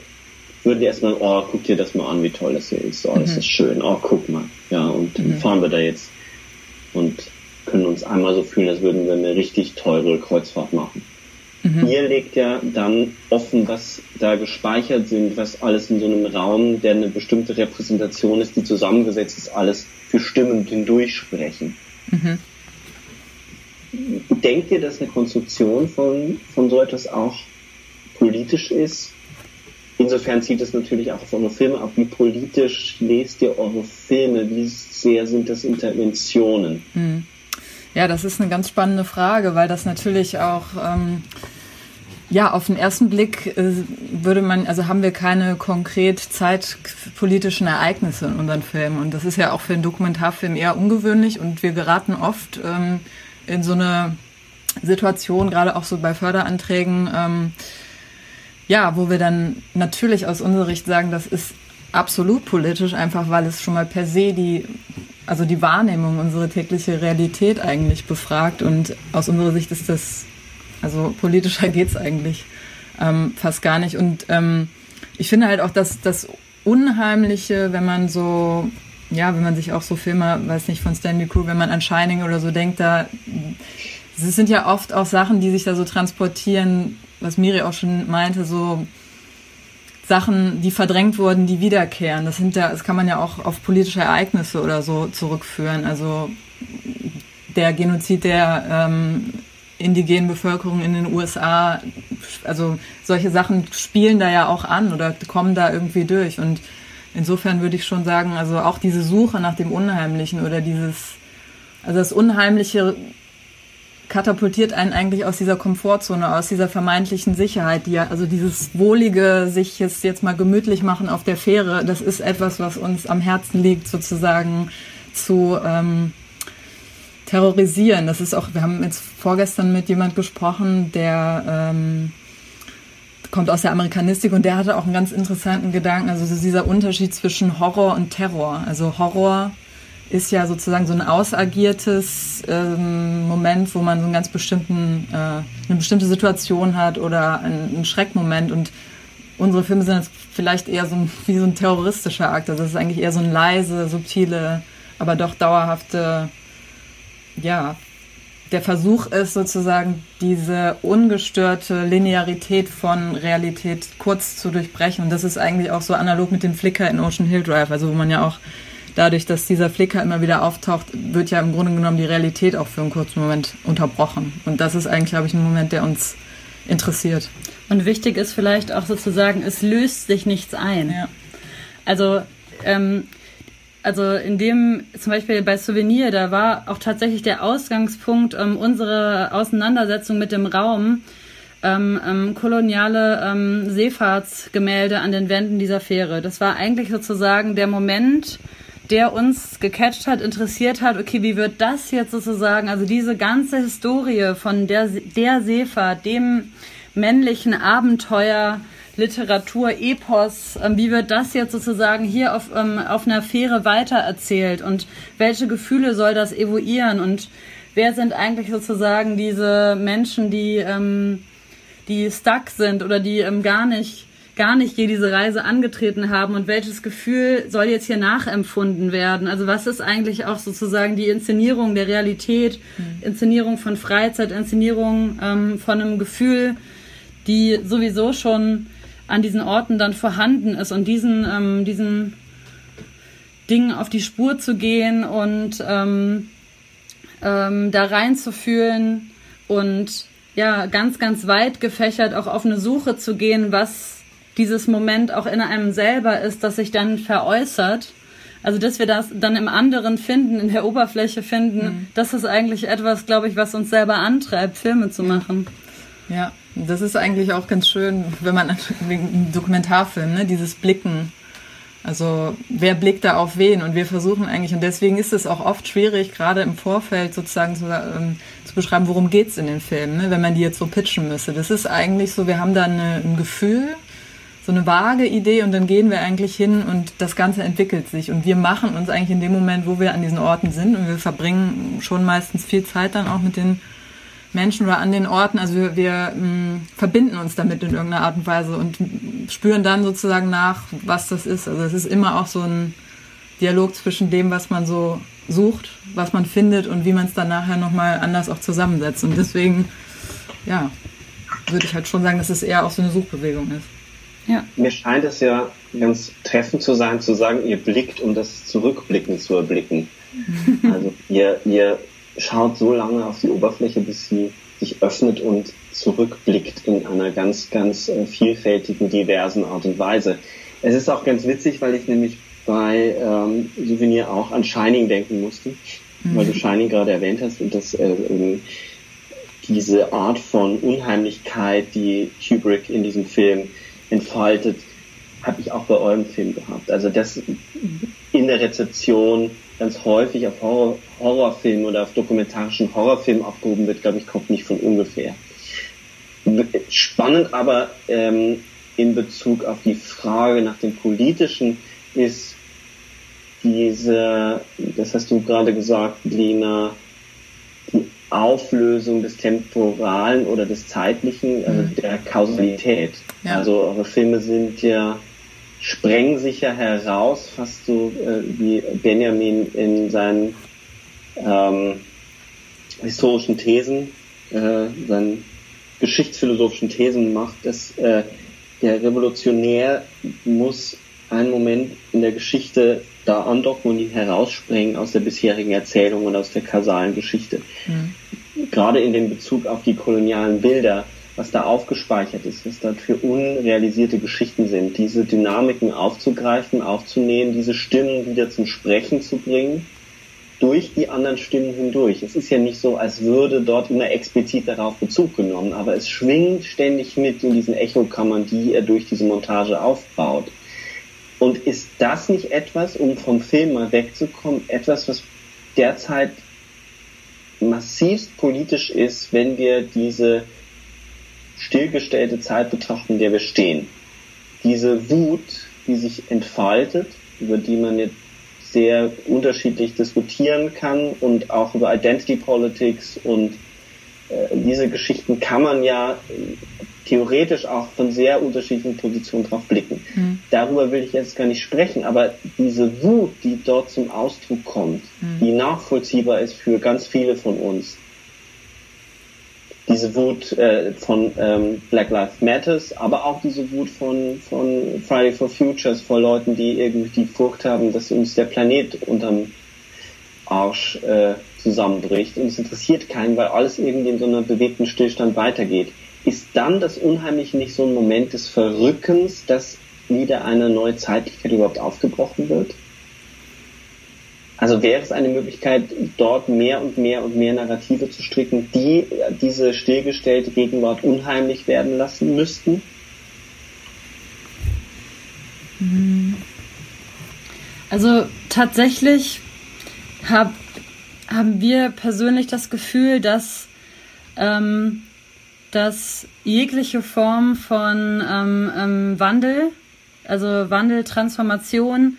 würden erstmal, oh, guck dir das mal an, wie toll das hier ist. Oh, das mhm. ist schön. Oh, guck mal. Ja, und mhm. fahren wir da jetzt und können uns einmal so fühlen, als würden wir eine richtig teure Kreuzfahrt machen. Mhm. Ihr legt ja dann offen, was da gespeichert sind, was alles in so einem Raum, der eine bestimmte Repräsentation ist, die zusammengesetzt ist, alles für Stimmen hindurchsprechen. Mhm. Denkt ihr, dass eine Konstruktion von, von so etwas auch politisch ist? Insofern zieht es natürlich auch auf eure Filme ab. Wie politisch lest ihr eure Filme? Wie sehr sind das Interventionen? Mhm. Ja, das ist eine ganz spannende Frage, weil das natürlich auch ähm, ja, auf den ersten Blick äh, würde man, also haben wir keine konkret zeitpolitischen Ereignisse in unseren Filmen. Und das ist ja auch für einen Dokumentarfilm eher ungewöhnlich und wir geraten oft ähm, in so eine Situation, gerade auch so bei Förderanträgen, ähm, ja, wo wir dann natürlich aus unserer Sicht sagen, das ist absolut politisch, einfach weil es schon mal per se die, also die Wahrnehmung, unsere tägliche Realität eigentlich befragt. Und aus unserer Sicht ist das also politischer geht's eigentlich ähm, fast gar nicht. Und ähm, ich finde halt auch, dass das Unheimliche, wenn man so, ja, wenn man sich auch so Filme, weiß nicht, von Stanley Crew, wenn man an Shining oder so denkt, da, es sind ja oft auch Sachen, die sich da so transportieren, was Miri auch schon meinte, so Sachen, die verdrängt wurden, die wiederkehren. Das sind ja, das kann man ja auch auf politische Ereignisse oder so zurückführen. Also der Genozid der ähm, indigenen Bevölkerung in den USA, also solche Sachen spielen da ja auch an oder kommen da irgendwie durch. Und insofern würde ich schon sagen, also auch diese Suche nach dem Unheimlichen oder dieses, also das Unheimliche katapultiert einen eigentlich aus dieser Komfortzone, aus dieser vermeintlichen Sicherheit, die ja, also dieses wohlige, sich jetzt, jetzt mal gemütlich machen auf der Fähre, das ist etwas, was uns am Herzen liegt, sozusagen zu, ähm, terrorisieren. Das ist auch, wir haben jetzt vorgestern mit jemand gesprochen, der ähm, kommt aus der Amerikanistik und der hatte auch einen ganz interessanten Gedanken, also dieser Unterschied zwischen Horror und Terror. Also Horror ist ja sozusagen so ein ausagiertes ähm, Moment, wo man so einen ganz bestimmten, äh, eine bestimmte Situation hat oder einen, einen Schreckmoment und unsere Filme sind jetzt vielleicht eher so ein, wie so ein terroristischer Akt. Also das ist eigentlich eher so ein leise, subtile, aber doch dauerhafte ja, der Versuch ist sozusagen diese ungestörte Linearität von Realität kurz zu durchbrechen. Und das ist eigentlich auch so analog mit dem Flicker in Ocean Hill Drive, also wo man ja auch dadurch, dass dieser Flicker immer wieder auftaucht, wird ja im Grunde genommen die Realität auch für einen kurzen Moment unterbrochen. Und das ist eigentlich, glaube ich, ein Moment, der uns interessiert. Und wichtig ist vielleicht auch sozusagen, es löst sich nichts ein. Ja. Also ähm, also in dem, zum Beispiel bei Souvenir, da war auch tatsächlich der Ausgangspunkt ähm, unsere Auseinandersetzung mit dem Raum, ähm, ähm, koloniale ähm, Seefahrtsgemälde an den Wänden dieser Fähre. Das war eigentlich sozusagen der Moment, der uns gecatcht hat, interessiert hat, okay, wie wird das jetzt sozusagen, also diese ganze Historie von der, der Seefahrt, dem männlichen Abenteuer, Literatur, Epos, ähm, wie wird das jetzt sozusagen hier auf, ähm, auf einer Fähre weitererzählt und welche Gefühle soll das evoieren und wer sind eigentlich sozusagen diese Menschen, die, ähm, die stuck sind oder die ähm, gar nicht gar nicht je diese Reise angetreten haben und welches Gefühl soll jetzt hier nachempfunden werden? Also was ist eigentlich auch sozusagen die Inszenierung der Realität, mhm. Inszenierung von Freizeit, Inszenierung ähm, von einem Gefühl, die sowieso schon an diesen Orten dann vorhanden ist und diesen, ähm, diesen Dingen auf die Spur zu gehen und ähm, ähm, da reinzufühlen und ja, ganz, ganz weit gefächert auch auf eine Suche zu gehen, was dieses Moment auch in einem selber ist, das sich dann veräußert. Also, dass wir das dann im anderen finden, in der Oberfläche finden, mhm. das ist eigentlich etwas, glaube ich, was uns selber antreibt, Filme zu machen. Ja, das ist eigentlich auch ganz schön, wenn man wegen Dokumentarfilm, ne, dieses Blicken. Also wer blickt da auf wen? Und wir versuchen eigentlich, und deswegen ist es auch oft schwierig, gerade im Vorfeld sozusagen zu, ähm, zu beschreiben, worum geht's in den Filmen, ne, wenn man die jetzt so pitchen müsste. Das ist eigentlich so, wir haben da eine, ein Gefühl, so eine vage Idee und dann gehen wir eigentlich hin und das Ganze entwickelt sich. Und wir machen uns eigentlich in dem Moment, wo wir an diesen Orten sind und wir verbringen schon meistens viel Zeit dann auch mit den Menschen oder an den Orten. Also wir, wir mh, mm, verbinden uns damit in irgendeiner Art und Weise und spüren dann sozusagen nach, was das ist. Also es ist immer auch so ein Dialog zwischen dem, was man so sucht, was man findet und wie man es dann nachher nochmal anders auch zusammensetzt. Und deswegen, ja, würde ich halt schon sagen, dass es eher auch so eine Suchbewegung ist. Ja. Mir scheint es ja ganz treffend zu sein, zu sagen, ihr blickt, um das Zurückblicken zu erblicken. also ihr, ihr schaut so lange auf die Oberfläche, bis sie sich öffnet und zurückblickt in einer ganz, ganz äh, vielfältigen, diversen Art und Weise. Es ist auch ganz witzig, weil ich nämlich bei ähm, Souvenir auch an Shining denken musste, mhm. weil du Shining gerade erwähnt hast und das äh, diese Art von Unheimlichkeit, die Kubrick in diesem Film entfaltet, habe ich auch bei eurem Film gehabt. Also das in der Rezeption ganz häufig auf Horror, Horrorfilmen oder auf dokumentarischen Horrorfilmen aufgehoben wird, glaube ich, kommt nicht von ungefähr. Spannend aber ähm, in Bezug auf die Frage nach dem Politischen ist diese, das hast du gerade gesagt, Lina, die Auflösung des Temporalen oder des Zeitlichen, also mhm. der Kausalität. Ja. Also eure Filme sind ja sprengen sich ja heraus, fast so äh, wie Benjamin in seinen ähm, historischen Thesen, äh, seinen geschichtsphilosophischen Thesen macht, dass äh, der Revolutionär muss einen Moment in der Geschichte da andocken und ihn herausspringen aus der bisherigen Erzählung und aus der kausalen Geschichte. Mhm. Gerade in dem Bezug auf die kolonialen Bilder was da aufgespeichert ist, was da für unrealisierte Geschichten sind, diese Dynamiken aufzugreifen, aufzunehmen, diese Stimmen wieder zum Sprechen zu bringen, durch die anderen Stimmen hindurch. Es ist ja nicht so, als würde dort immer explizit darauf Bezug genommen, aber es schwingt ständig mit in diesen Echokammern, die er durch diese Montage aufbaut. Und ist das nicht etwas, um vom Film mal wegzukommen, etwas, was derzeit massivst politisch ist, wenn wir diese stillgestellte Zeit betrachten, in der wir stehen. Diese Wut, die sich entfaltet, über die man jetzt sehr unterschiedlich diskutieren kann und auch über Identity Politics und äh, diese Geschichten kann man ja theoretisch auch von sehr unterschiedlichen Positionen drauf blicken. Mhm. Darüber will ich jetzt gar nicht sprechen, aber diese Wut, die dort zum Ausdruck kommt, mhm. die nachvollziehbar ist für ganz viele von uns, diese Wut äh, von ähm, Black Lives Matters, aber auch diese Wut von, von Friday for Futures, vor Leuten, die irgendwie die Furcht haben, dass uns der Planet unterm Arsch äh, zusammenbricht. Und es interessiert keinen, weil alles irgendwie in so einer bewegten Stillstand weitergeht. Ist dann das Unheimliche nicht so ein Moment des Verrückens, dass wieder eine neue Zeitlichkeit überhaupt aufgebrochen wird? Also wäre es eine Möglichkeit, dort mehr und mehr und mehr Narrative zu stricken, die diese stillgestellte Gegenwart unheimlich werden lassen müssten? Also tatsächlich hab, haben wir persönlich das Gefühl, dass, ähm, dass jegliche Form von ähm, ähm, Wandel, also Wandel, Transformation,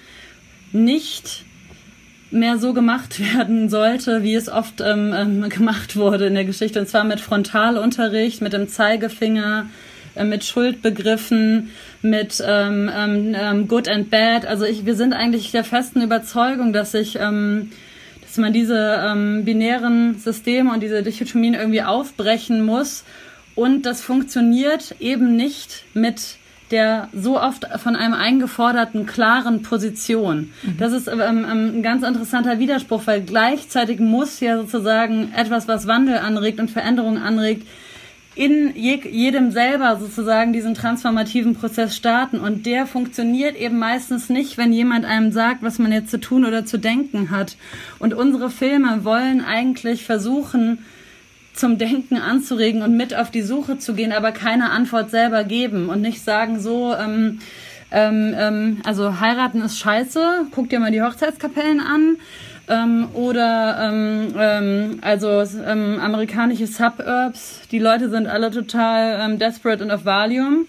nicht mehr so gemacht werden sollte, wie es oft ähm, ähm, gemacht wurde in der Geschichte. Und zwar mit Frontalunterricht, mit dem Zeigefinger, äh, mit Schuldbegriffen, mit ähm, ähm, ähm, Good and Bad. Also ich, wir sind eigentlich der festen Überzeugung, dass ich ähm, dass man diese ähm, binären Systeme und diese Dichotomien irgendwie aufbrechen muss. Und das funktioniert eben nicht mit der so oft von einem eingeforderten klaren Position. Mhm. Das ist ähm, ähm, ein ganz interessanter Widerspruch, weil gleichzeitig muss ja sozusagen etwas, was Wandel anregt und Veränderung anregt, in je, jedem selber sozusagen diesen transformativen Prozess starten. Und der funktioniert eben meistens nicht, wenn jemand einem sagt, was man jetzt zu tun oder zu denken hat. Und unsere Filme wollen eigentlich versuchen, zum Denken anzuregen und mit auf die Suche zu gehen, aber keine Antwort selber geben und nicht sagen so, ähm, ähm, ähm, also heiraten ist scheiße, guck dir mal die Hochzeitskapellen an. Ähm, oder ähm, ähm, also ähm, amerikanische Suburbs, die Leute sind alle total ähm, desperate und auf Valium.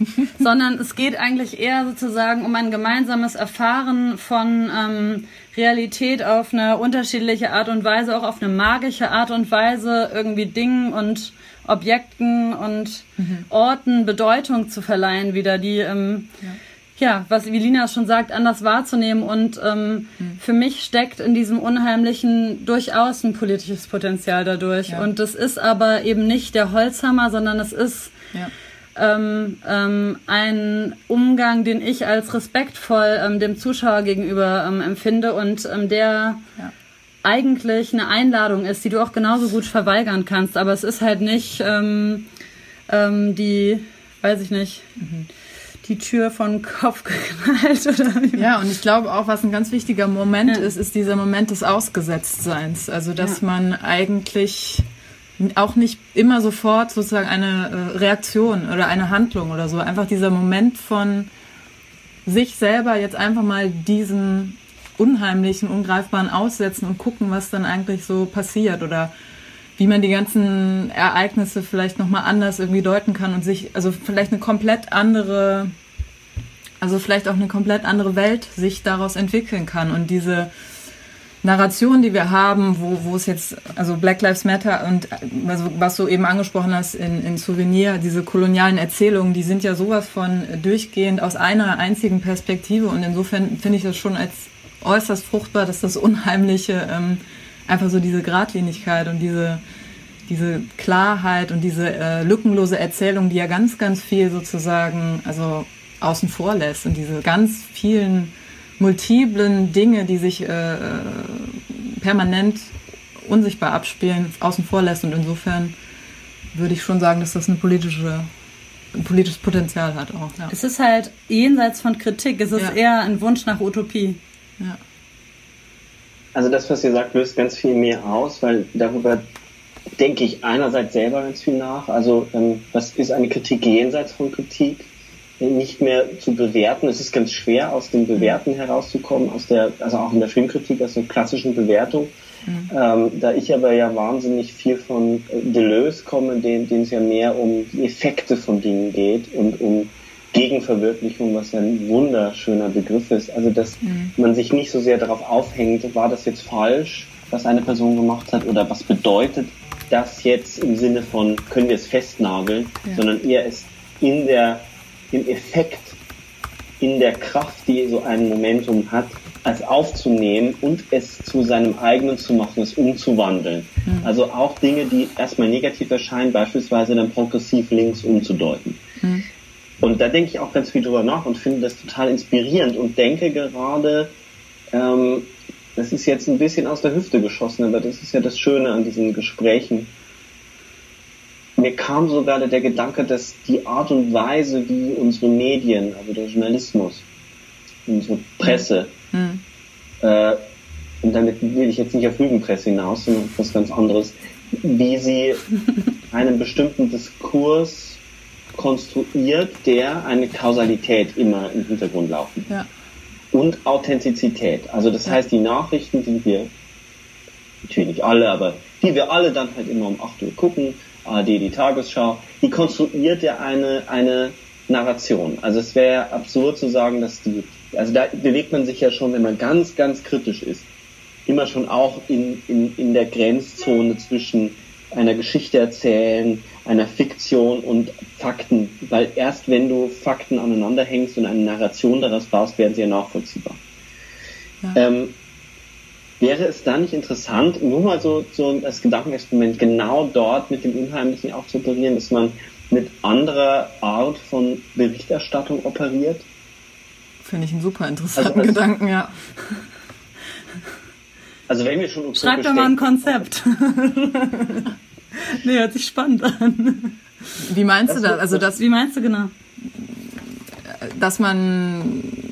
sondern es geht eigentlich eher sozusagen um ein gemeinsames Erfahren von ähm, Realität auf eine unterschiedliche Art und Weise, auch auf eine magische Art und Weise, irgendwie Dingen und Objekten und mhm. Orten Bedeutung zu verleihen, wieder die ähm, ja ja, was wie Lina schon sagt, anders wahrzunehmen. Und ähm, mhm. für mich steckt in diesem Unheimlichen durchaus ein politisches Potenzial dadurch. Ja. Und das ist aber eben nicht der Holzhammer, sondern es ist ja. Ähm, ähm, ein Umgang, den ich als respektvoll ähm, dem Zuschauer gegenüber ähm, empfinde und ähm, der ja. eigentlich eine Einladung ist, die du auch genauso gut verweigern kannst. Aber es ist halt nicht ähm, die, weiß ich nicht. Mhm die Tür von Kopf geknallt oder Ja, und ich glaube auch, was ein ganz wichtiger Moment ja. ist, ist dieser Moment des Ausgesetztseins. Also, dass ja. man eigentlich auch nicht immer sofort sozusagen eine äh, Reaktion oder eine Handlung oder so, einfach dieser Moment von sich selber jetzt einfach mal diesen unheimlichen, ungreifbaren aussetzen und gucken, was dann eigentlich so passiert oder wie man die ganzen Ereignisse vielleicht nochmal anders irgendwie deuten kann und sich, also vielleicht eine komplett andere also vielleicht auch eine komplett andere Welt sich daraus entwickeln kann. Und diese Narration, die wir haben, wo, wo es jetzt, also Black Lives Matter und also was du eben angesprochen hast in, in Souvenir, diese kolonialen Erzählungen, die sind ja sowas von durchgehend aus einer einzigen Perspektive. Und insofern finde ich das schon als äußerst fruchtbar, dass das Unheimliche ähm, einfach so diese Gradlinigkeit und diese, diese Klarheit und diese äh, lückenlose Erzählung, die ja ganz, ganz viel sozusagen, also außen vor lässt und diese ganz vielen multiplen Dinge, die sich äh, permanent unsichtbar abspielen, außen vor lässt. Und insofern würde ich schon sagen, dass das eine politische, ein politisches Potenzial hat auch. Ja. Es ist halt jenseits von Kritik, es ist ja. eher ein Wunsch nach Utopie. Ja. Also das, was ihr sagt, löst ganz viel mehr aus, weil darüber denke ich einerseits selber ganz viel nach. Also ähm, was ist eine Kritik jenseits von Kritik? Nicht mehr zu bewerten. Es ist ganz schwer, aus dem Bewerten herauszukommen, aus der, also auch in der Filmkritik, aus der klassischen Bewertung. Mhm. Ähm, da ich aber ja wahnsinnig viel von Deleuze komme, den, den es ja mehr um die Effekte von Dingen geht und um Gegenverwirklichung, was ja ein wunderschöner Begriff ist. Also, dass mhm. man sich nicht so sehr darauf aufhängt, war das jetzt falsch, was eine Person gemacht hat, oder was bedeutet das jetzt im Sinne von, können wir es festnageln, ja. sondern eher es in der den Effekt in der Kraft, die so ein Momentum hat, als aufzunehmen und es zu seinem eigenen zu machen, es umzuwandeln. Mhm. Also auch Dinge, die erstmal negativ erscheinen, beispielsweise dann progressiv links umzudeuten. Mhm. Und da denke ich auch ganz viel drüber nach und finde das total inspirierend und denke gerade, ähm, das ist jetzt ein bisschen aus der Hüfte geschossen, aber das ist ja das Schöne an diesen Gesprächen, mir kam sogar der Gedanke, dass die Art und Weise, wie unsere Medien, also der Journalismus, unsere Presse, mhm. äh, und damit will ich jetzt nicht auf Lügenpresse hinaus, sondern etwas ganz anderes, wie sie einen bestimmten Diskurs konstruiert, der eine Kausalität immer im Hintergrund laufen. Ja. Und Authentizität. Also das ja. heißt, die Nachrichten, die wir, natürlich nicht alle, aber die wir alle dann halt immer um 8 Uhr gucken, ARD, die Tagesschau, die konstruiert ja eine, eine Narration. Also es wäre absurd zu sagen, dass die, also da bewegt man sich ja schon, wenn man ganz, ganz kritisch ist, immer schon auch in, in, in der Grenzzone zwischen einer Geschichte erzählen, einer Fiktion und Fakten, weil erst wenn du Fakten aneinander hängst und eine Narration daraus baust, werden sie ja nachvollziehbar. Ja. Ähm, Wäre es da nicht interessant, nur mal so, so als Gedankenexperiment, genau dort mit dem Unheimlichen auch zu operieren, dass man mit anderer Art von Berichterstattung operiert? Finde ich einen super interessanten also, Gedanken, ja. Also wenn wir schon Schreib doch mal ein Konzept. nee, hört sich spannend an. Wie meinst das du das? Also das, wie meinst du genau? Dass man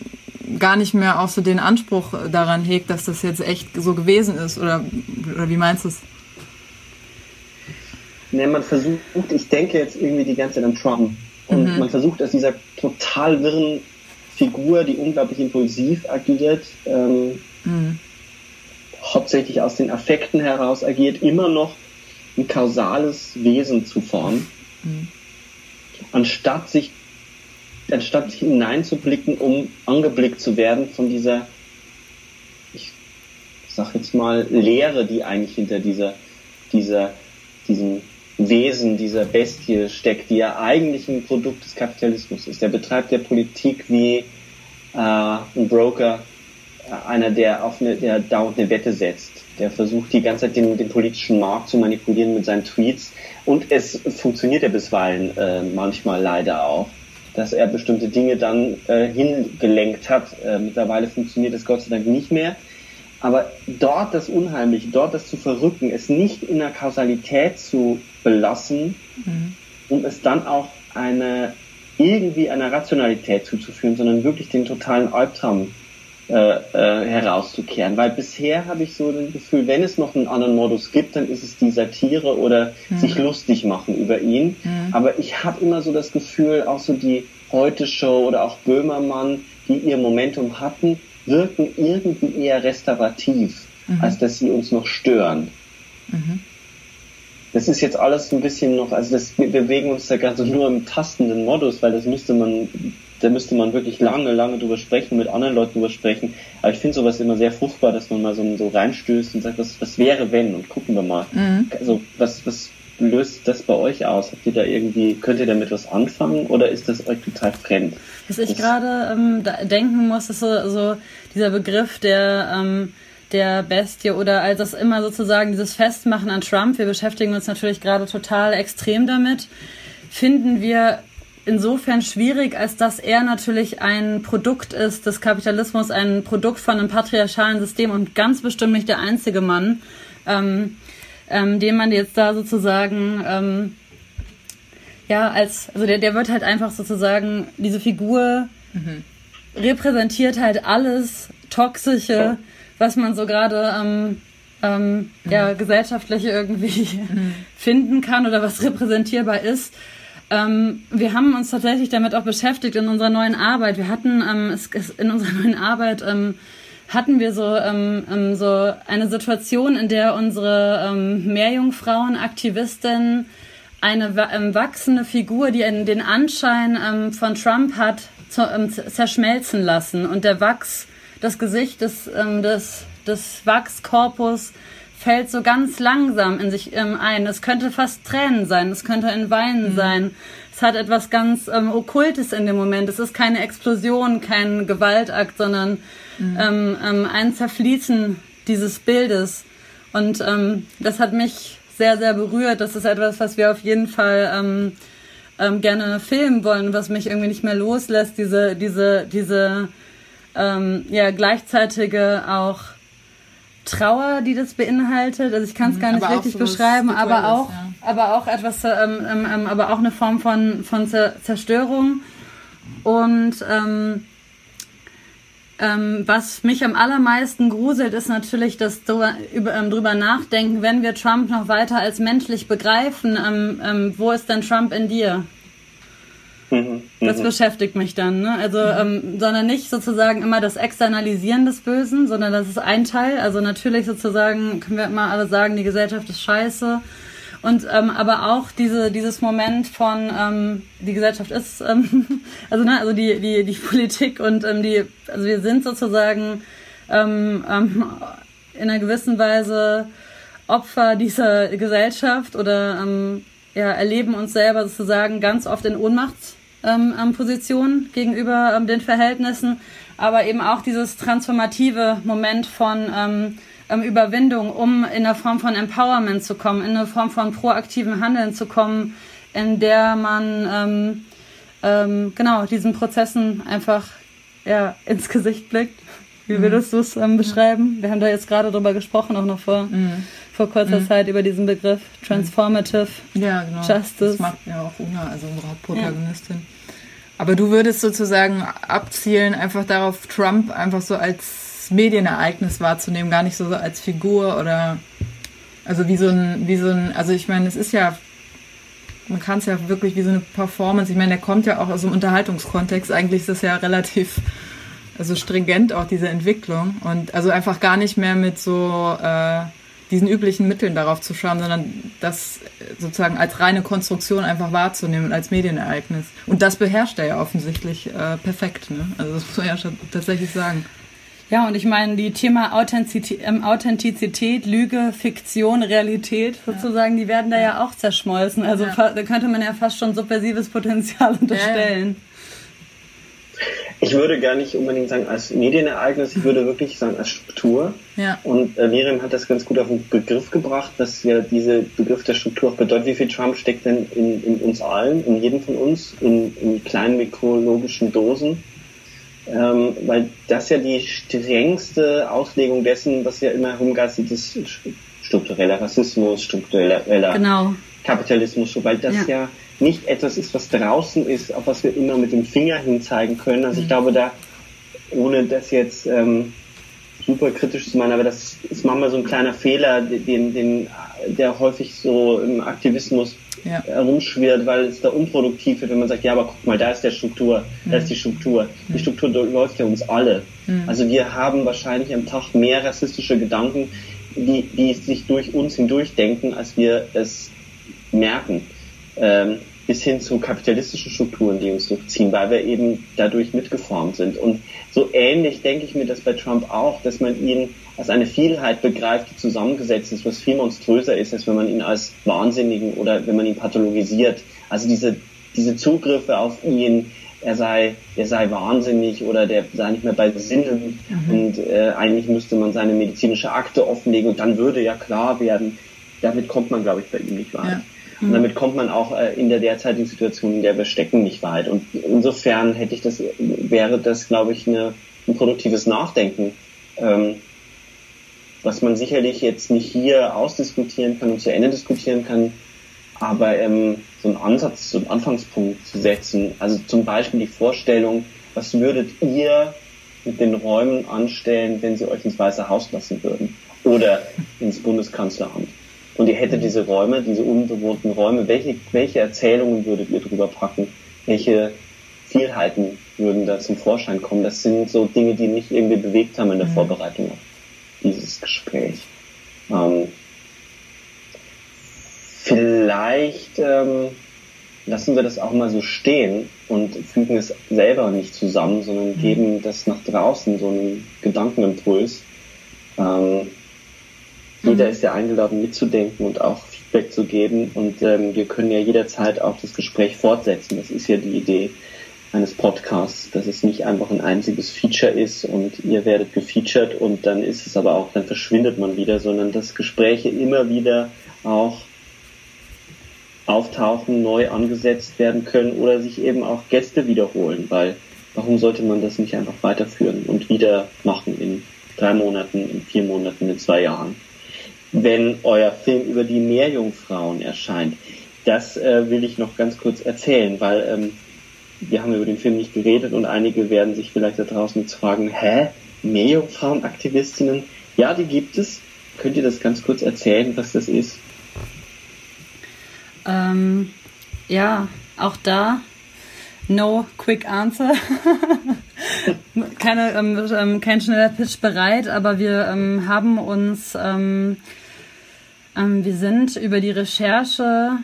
gar nicht mehr auch so den Anspruch daran hegt, dass das jetzt echt so gewesen ist? Oder, oder wie meinst du es? Ne, man versucht, ich denke jetzt irgendwie die ganze Zeit an Trump. Und mhm. man versucht aus dieser total wirren Figur, die unglaublich impulsiv agiert, ähm, mhm. hauptsächlich aus den Affekten heraus agiert, immer noch ein kausales Wesen zu formen, mhm. anstatt sich anstatt hineinzublicken, um angeblickt zu werden von dieser, ich sag jetzt mal, Lehre, die eigentlich hinter dieser, dieser, diesem Wesen, dieser Bestie steckt, die ja eigentlich ein Produkt des Kapitalismus ist. Der betreibt ja Politik wie äh, ein Broker, äh, einer, der auf eine, der dauernd eine Wette setzt. Der versucht die ganze Zeit den, den politischen Markt zu manipulieren mit seinen Tweets. Und es funktioniert ja bisweilen äh, manchmal leider auch, dass er bestimmte Dinge dann äh, hingelenkt hat. Äh, mittlerweile funktioniert es Gott sei Dank nicht mehr. Aber dort das Unheimliche, dort das zu verrücken, es nicht in der Kausalität zu belassen, mhm. um es dann auch eine irgendwie einer Rationalität zuzuführen, sondern wirklich den totalen Albtraum äh, äh, herauszukehren. Weil bisher habe ich so das Gefühl, wenn es noch einen anderen Modus gibt, dann ist es die Satire oder mhm. sich lustig machen über ihn. Mhm. Aber ich habe immer so das Gefühl, auch so die Heute Show oder auch Böhmermann, die ihr Momentum hatten, wirken irgendwie eher restaurativ, mhm. als dass sie uns noch stören. Mhm. Das ist jetzt alles ein bisschen noch, also das, wir bewegen uns da gerade nur im tastenden Modus, weil das müsste man, da müsste man wirklich lange, lange drüber sprechen, mit anderen Leuten drüber sprechen. Aber ich finde sowas immer sehr fruchtbar, dass man mal so, so reinstößt und sagt, was, was wäre wenn und gucken wir mal. Mhm. Also was, was löst das bei euch aus? Habt ihr da irgendwie, könnt ihr damit was anfangen oder ist das euch total fremd? Was ich gerade ähm, denken muss, ist so, so dieser Begriff der ähm, der Bestie oder als das immer sozusagen dieses Festmachen an Trump, wir beschäftigen uns natürlich gerade total extrem damit, finden wir insofern schwierig, als dass er natürlich ein Produkt ist des Kapitalismus, ein Produkt von einem patriarchalen System und ganz bestimmt nicht der einzige Mann, ähm, ähm, den man jetzt da sozusagen ähm, ja als also der der wird halt einfach sozusagen diese Figur mhm. repräsentiert halt alles toxische was man so gerade ähm, ähm, mhm. ja, gesellschaftlich irgendwie mhm. finden kann oder was repräsentierbar ist. Ähm, wir haben uns tatsächlich damit auch beschäftigt in unserer neuen Arbeit. Wir hatten ähm, es, es, in unserer neuen Arbeit ähm, hatten wir so ähm, ähm, so eine Situation, in der unsere ähm, Meerjungfrauen Aktivistinnen eine ähm, wachsende Figur, die den Anschein ähm, von Trump hat, zu, ähm, zerschmelzen lassen und der Wachs das Gesicht des, ähm, des, des Wachskorpus fällt so ganz langsam in sich ähm, ein. Es könnte fast Tränen sein, es könnte ein Weinen mhm. sein. Es hat etwas ganz ähm, Okkultes in dem Moment. Es ist keine Explosion, kein Gewaltakt, sondern mhm. ähm, ähm, ein Zerfließen dieses Bildes. Und ähm, das hat mich sehr, sehr berührt. Das ist etwas, was wir auf jeden Fall ähm, ähm, gerne filmen wollen, was mich irgendwie nicht mehr loslässt. Diese, diese, diese ähm, ja gleichzeitige auch Trauer, die das beinhaltet. Also ich kann es mhm, gar nicht richtig so beschreiben, aber auch, ja. aber auch etwas, ähm, ähm, ähm, aber auch eine Form von von Zerstörung und ähm, ähm, was mich am allermeisten gruselt, ist natürlich das drüber, über, drüber nachdenken, wenn wir Trump noch weiter als menschlich begreifen, wo ist denn Trump in dir? Mhm. Das mhm. beschäftigt mich dann, ne? Also, ähm, sondern nicht sozusagen immer das Externalisieren des Bösen, sondern das ist ein Teil. Also natürlich sozusagen können wir immer alle sagen, die Gesellschaft ist scheiße. Und ähm, aber auch diese dieses Moment von ähm, die Gesellschaft ist ähm, also ne also die die die Politik und ähm, die also wir sind sozusagen ähm, ähm, in einer gewissen Weise Opfer dieser Gesellschaft oder ähm, ja, erleben uns selber sozusagen ganz oft in Ohnmacht ähm, Position gegenüber ähm, den Verhältnissen, aber eben auch dieses transformative Moment von ähm, ähm, Überwindung, um in eine Form von Empowerment zu kommen, in eine Form von proaktivem Handeln zu kommen, in der man ähm, ähm, genau diesen Prozessen einfach ja, ins Gesicht blickt. Wie mhm. würdest du es ähm, beschreiben? Wir haben da jetzt gerade drüber gesprochen, auch noch vor, mhm. vor kurzer mhm. Zeit über diesen Begriff Transformative ja, genau. Justice. Das macht ja auch Una, also unsere Hauptprotagonistin. Ja. Aber du würdest sozusagen abzielen, einfach darauf, Trump einfach so als Medienereignis wahrzunehmen, gar nicht so als Figur oder also wie so ein, wie so ein, also ich meine, es ist ja, man kann es ja wirklich wie so eine Performance, ich meine, der kommt ja auch aus dem Unterhaltungskontext, eigentlich ist das ja relativ, also stringent auch diese Entwicklung und also einfach gar nicht mehr mit so äh, diesen üblichen Mitteln darauf zu schauen, sondern das sozusagen als reine Konstruktion einfach wahrzunehmen als Medienereignis. Und das beherrscht er ja offensichtlich äh, perfekt. Ne? Also das muss man ja schon tatsächlich sagen. Ja, und ich meine, die Thema Authentizität, ähm, Authentizität, Lüge, Fiktion, Realität sozusagen, ja. die werden da ja auch zerschmolzen. Also ja. da könnte man ja fast schon subversives Potenzial unterstellen. Ich würde gar nicht unbedingt sagen als Medienereignis, ich würde wirklich sagen als Struktur. Ja. Und äh, Miriam hat das ganz gut auf den Begriff gebracht, dass ja diese Begriff der Struktur auch bedeutet, wie viel Trump steckt denn in, in uns allen, in jedem von uns, in, in kleinen mikrologischen Dosen. Ähm, weil das ja die strengste Auslegung dessen, was ja immer herumgeistert ist, struktureller Rassismus, struktureller Genau. Kapitalismus, weil das Ja. ja. Nicht etwas ist, was draußen ist, auf was wir immer mit dem Finger hinzeigen können. Also ich glaube, da, ohne das jetzt ähm, super kritisch zu meinen, aber das ist manchmal so ein kleiner Fehler, den, den, der häufig so im Aktivismus Ja. herumschwirrt, weil es da unproduktiv wird, wenn man sagt, ja, aber guck mal, da ist der Struktur, da ist die Struktur. Die Struktur läuft ja uns alle. Also wir haben wahrscheinlich am Tag mehr rassistische Gedanken, die, die sich durch uns hindurchdenken, als wir es merken. Ähm, bis hin zu kapitalistischen Strukturen, die uns durchziehen, weil wir eben dadurch mitgeformt sind. Und so ähnlich denke ich mir das bei Trump auch, dass man ihn als eine Vielheit begreift, die zusammengesetzt ist, was viel monströser ist, als wenn man ihn als Wahnsinnigen oder wenn man ihn pathologisiert. Also diese, diese Zugriffe auf ihn, er sei, er sei wahnsinnig oder der sei nicht mehr bei Sinnen und äh, eigentlich müsste man seine medizinische Akte offenlegen und dann würde ja klar werden, damit kommt man, glaube ich, bei ihm nicht weit. Ja. Und damit kommt man auch äh, in der derzeitigen Situation, in der wir stecken, nicht weit. Und insofern hätte ich das, wäre das, glaube ich, eine, ein produktives Nachdenken, ähm, was man sicherlich jetzt nicht hier ausdiskutieren kann und zu Ende diskutieren kann, aber ähm, so einen Ansatz, so einen Anfangspunkt zu setzen. Also zum Beispiel die Vorstellung, was würdet ihr mit den Räumen anstellen, wenn sie euch ins Weiße Haus lassen würden oder ins Bundeskanzleramt? Und ihr hättet diese Räume, diese unbewohnten Räume, welche, welche Erzählungen würdet ihr drüber packen? Welche Vielheiten würden da zum Vorschein kommen? Das sind so Dinge, die mich irgendwie bewegt haben in der Vorbereitung auf dieses Gespräch. Ähm, vielleicht ähm, lassen wir das auch mal so stehen und fügen es selber nicht zusammen, sondern geben das nach draußen, so einen Gedankenimpuls. Ähm, jeder ist ja eingeladen mitzudenken und auch Feedback zu geben und ähm, wir können ja jederzeit auch das Gespräch fortsetzen. Das ist ja die Idee eines Podcasts, dass es nicht einfach ein einziges Feature ist und ihr werdet gefeatured und dann ist es aber auch, dann verschwindet man wieder, sondern dass Gespräche immer wieder auch auftauchen, neu angesetzt werden können oder sich eben auch Gäste wiederholen, weil warum sollte man das nicht einfach weiterführen und wieder machen in drei Monaten, in vier Monaten, in zwei Jahren? Wenn euer Film über die Meerjungfrauen erscheint, das äh, will ich noch ganz kurz erzählen, weil ähm, wir haben über den Film nicht geredet und einige werden sich vielleicht da draußen jetzt fragen, hä, Meerjungfrauenaktivistinnen? Ja, die gibt es. Könnt ihr das ganz kurz erzählen, was das ist? Ähm, ja, auch da no quick answer. Keine, ähm, ähm, kein schneller Pitch bereit, aber wir ähm, haben uns, ähm, ähm, wir sind über die Recherche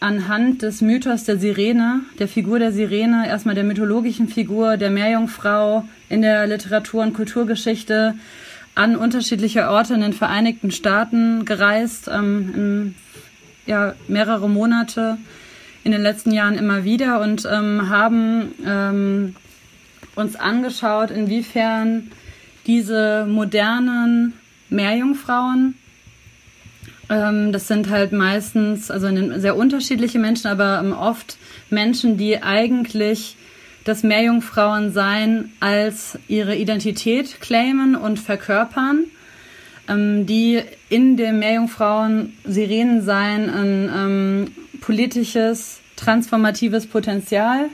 anhand des Mythos der Sirene, der Figur der Sirene, erstmal der mythologischen Figur der Meerjungfrau in der Literatur- und Kulturgeschichte an unterschiedliche Orte in den Vereinigten Staaten gereist, ähm, in, ja, mehrere Monate in den letzten Jahren immer wieder und ähm, haben ähm, uns angeschaut, inwiefern diese modernen Meerjungfrauen ähm, das sind halt meistens, also sehr unterschiedliche Menschen, aber ähm, oft Menschen, die eigentlich das Meerjungfrauensein als ihre Identität claimen und verkörpern, ähm, die in dem Meerjungfrauen-Sirenensein ein ähm, politisches, transformatives Potenzial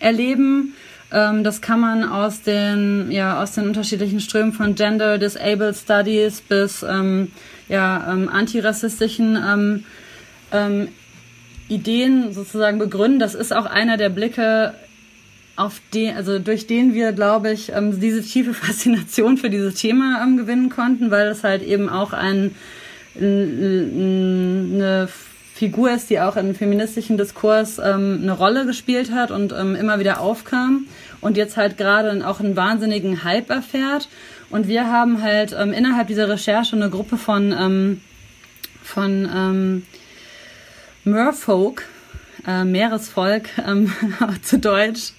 erleben. Ähm, das kann man aus den, ja, aus den unterschiedlichen Strömen von Gender Disabled Studies bis ähm, ja, ähm, antirassistischen ähm, ähm, Ideen sozusagen begründen. Das ist auch einer der Blicke, auf den, also durch den wir, glaube ich, ähm, diese tiefe Faszination für dieses Thema gewinnen konnten, weil es halt eben auch ein, eine Figur ist, die auch im feministischen Diskurs ähm, eine Rolle gespielt hat und ähm, immer wieder aufkam und jetzt halt gerade auch einen wahnsinnigen Hype erfährt. Und wir haben halt ähm, innerhalb dieser Recherche eine Gruppe von, ähm, von ähm, Merfolk äh, Meeresvolk ähm, zu Deutsch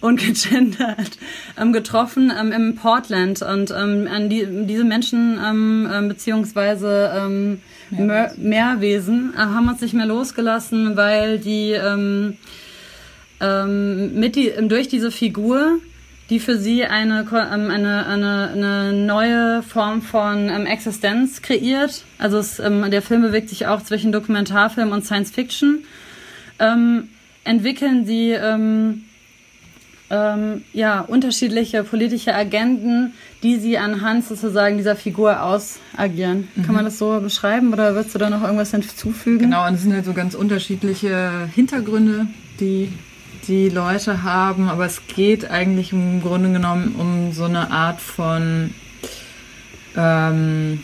und gegendert ähm, getroffen ähm, im Portland und ähm, an die, diese Menschen ähm, ähm, beziehungsweise ähm, Meerwesen, Meerwesen äh, haben uns nicht mehr losgelassen, weil die ähm, ähm, mit die, durch diese Figur die für sie eine, ähm, eine, eine, eine neue Form von ähm, Existenz kreiert. Also es, ähm, der Film bewegt sich auch zwischen Dokumentarfilm und Science Fiction. Ähm, entwickeln sie ähm, ja, unterschiedliche politische Agenden, die sie anhand sozusagen dieser Figur ausagieren. Mhm. Kann man das so beschreiben oder würdest du da noch irgendwas hinzufügen? Genau, und es sind halt so ganz unterschiedliche Hintergründe, die die Leute haben, aber es geht eigentlich im Grunde genommen um so eine Art von, ähm,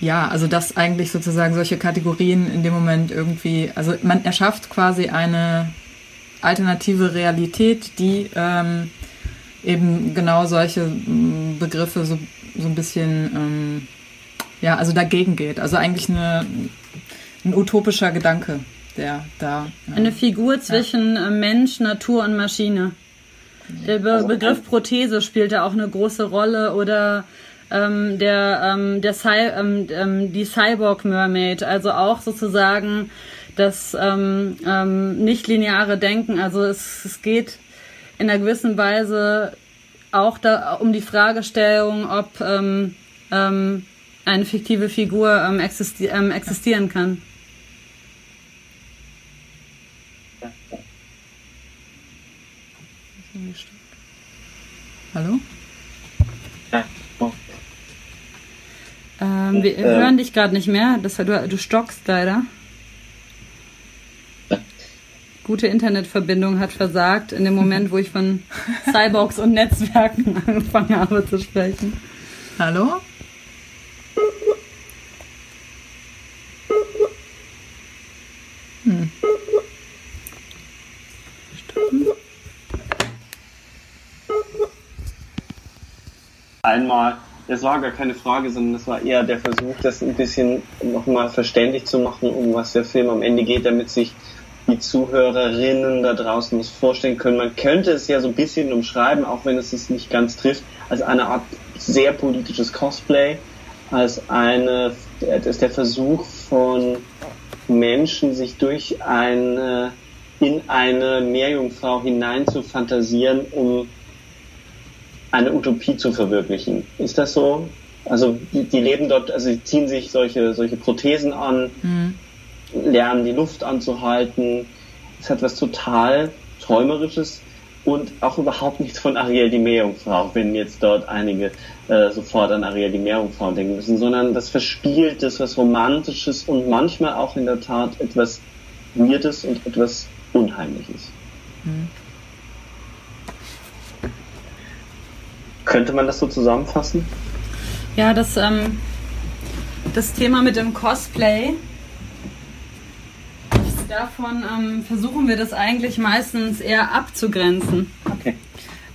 ja, also dass eigentlich sozusagen solche Kategorien in dem Moment irgendwie, also man erschafft quasi eine alternative Realität, die ähm, eben genau solche mm, Begriffe so, so ein bisschen, ähm, ja, also dagegen geht. Also eigentlich eine, ein utopischer Gedanke der da. Ja. Eine Figur zwischen ja. Äh, Mensch, Natur und Maschine. Der Be also, Begriff Prothese spielt da auch eine große Rolle oder ähm, der, ähm, der Cy ähm, ähm die Cyborg Mermaid, also auch sozusagen das ähm, ähm, nicht lineare Denken. Also es, es geht in einer gewissen Weise auch da um die Fragestellung, ob ähm, ähm, eine fiktive Figur ähm, existi ähm, existieren kann. Hallo? Ähm, wir ähm, hören dich gerade nicht mehr. Das, du, du stockst leider. Gute Internetverbindung hat versagt in dem Moment, wo ich von Cyborgs und Netzwerken angefangen habe zu sprechen. Hallo? Hm. einmal, es war gar keine Frage, sondern es war eher der Versuch, das ein bisschen nochmal verständlich zu machen, um was der Film am Ende geht, damit sich die Zuhörerinnen da draußen was vorstellen können. Man könnte es ja so ein bisschen umschreiben, auch wenn es es nicht ganz trifft, als eine Art sehr politisches Cosplay, als eine, das ist der Versuch von Menschen, sich durch eine, in eine Meerjungfrau hinein zu fantasieren, um eine Utopie zu verwirklichen. Ist das so? Also die, die leben dort, also sie ziehen sich solche, solche Prothesen an, mhm. Lernen die Luft anzuhalten. Es hat was total Träumerisches und auch überhaupt nichts von Ariel die Meerjungfrau, wenn jetzt dort einige äh, sofort an Ariel die Meerjungfrau denken müssen, sondern das Verspieltes, was Romantisches und manchmal auch in der Tat etwas Weirdes und etwas Unheimliches. Mhm. Könnte man das so zusammenfassen? Ja, das, ähm, das Thema mit dem Cosplay, davon ähm, versuchen wir das eigentlich meistens eher abzugrenzen. Okay.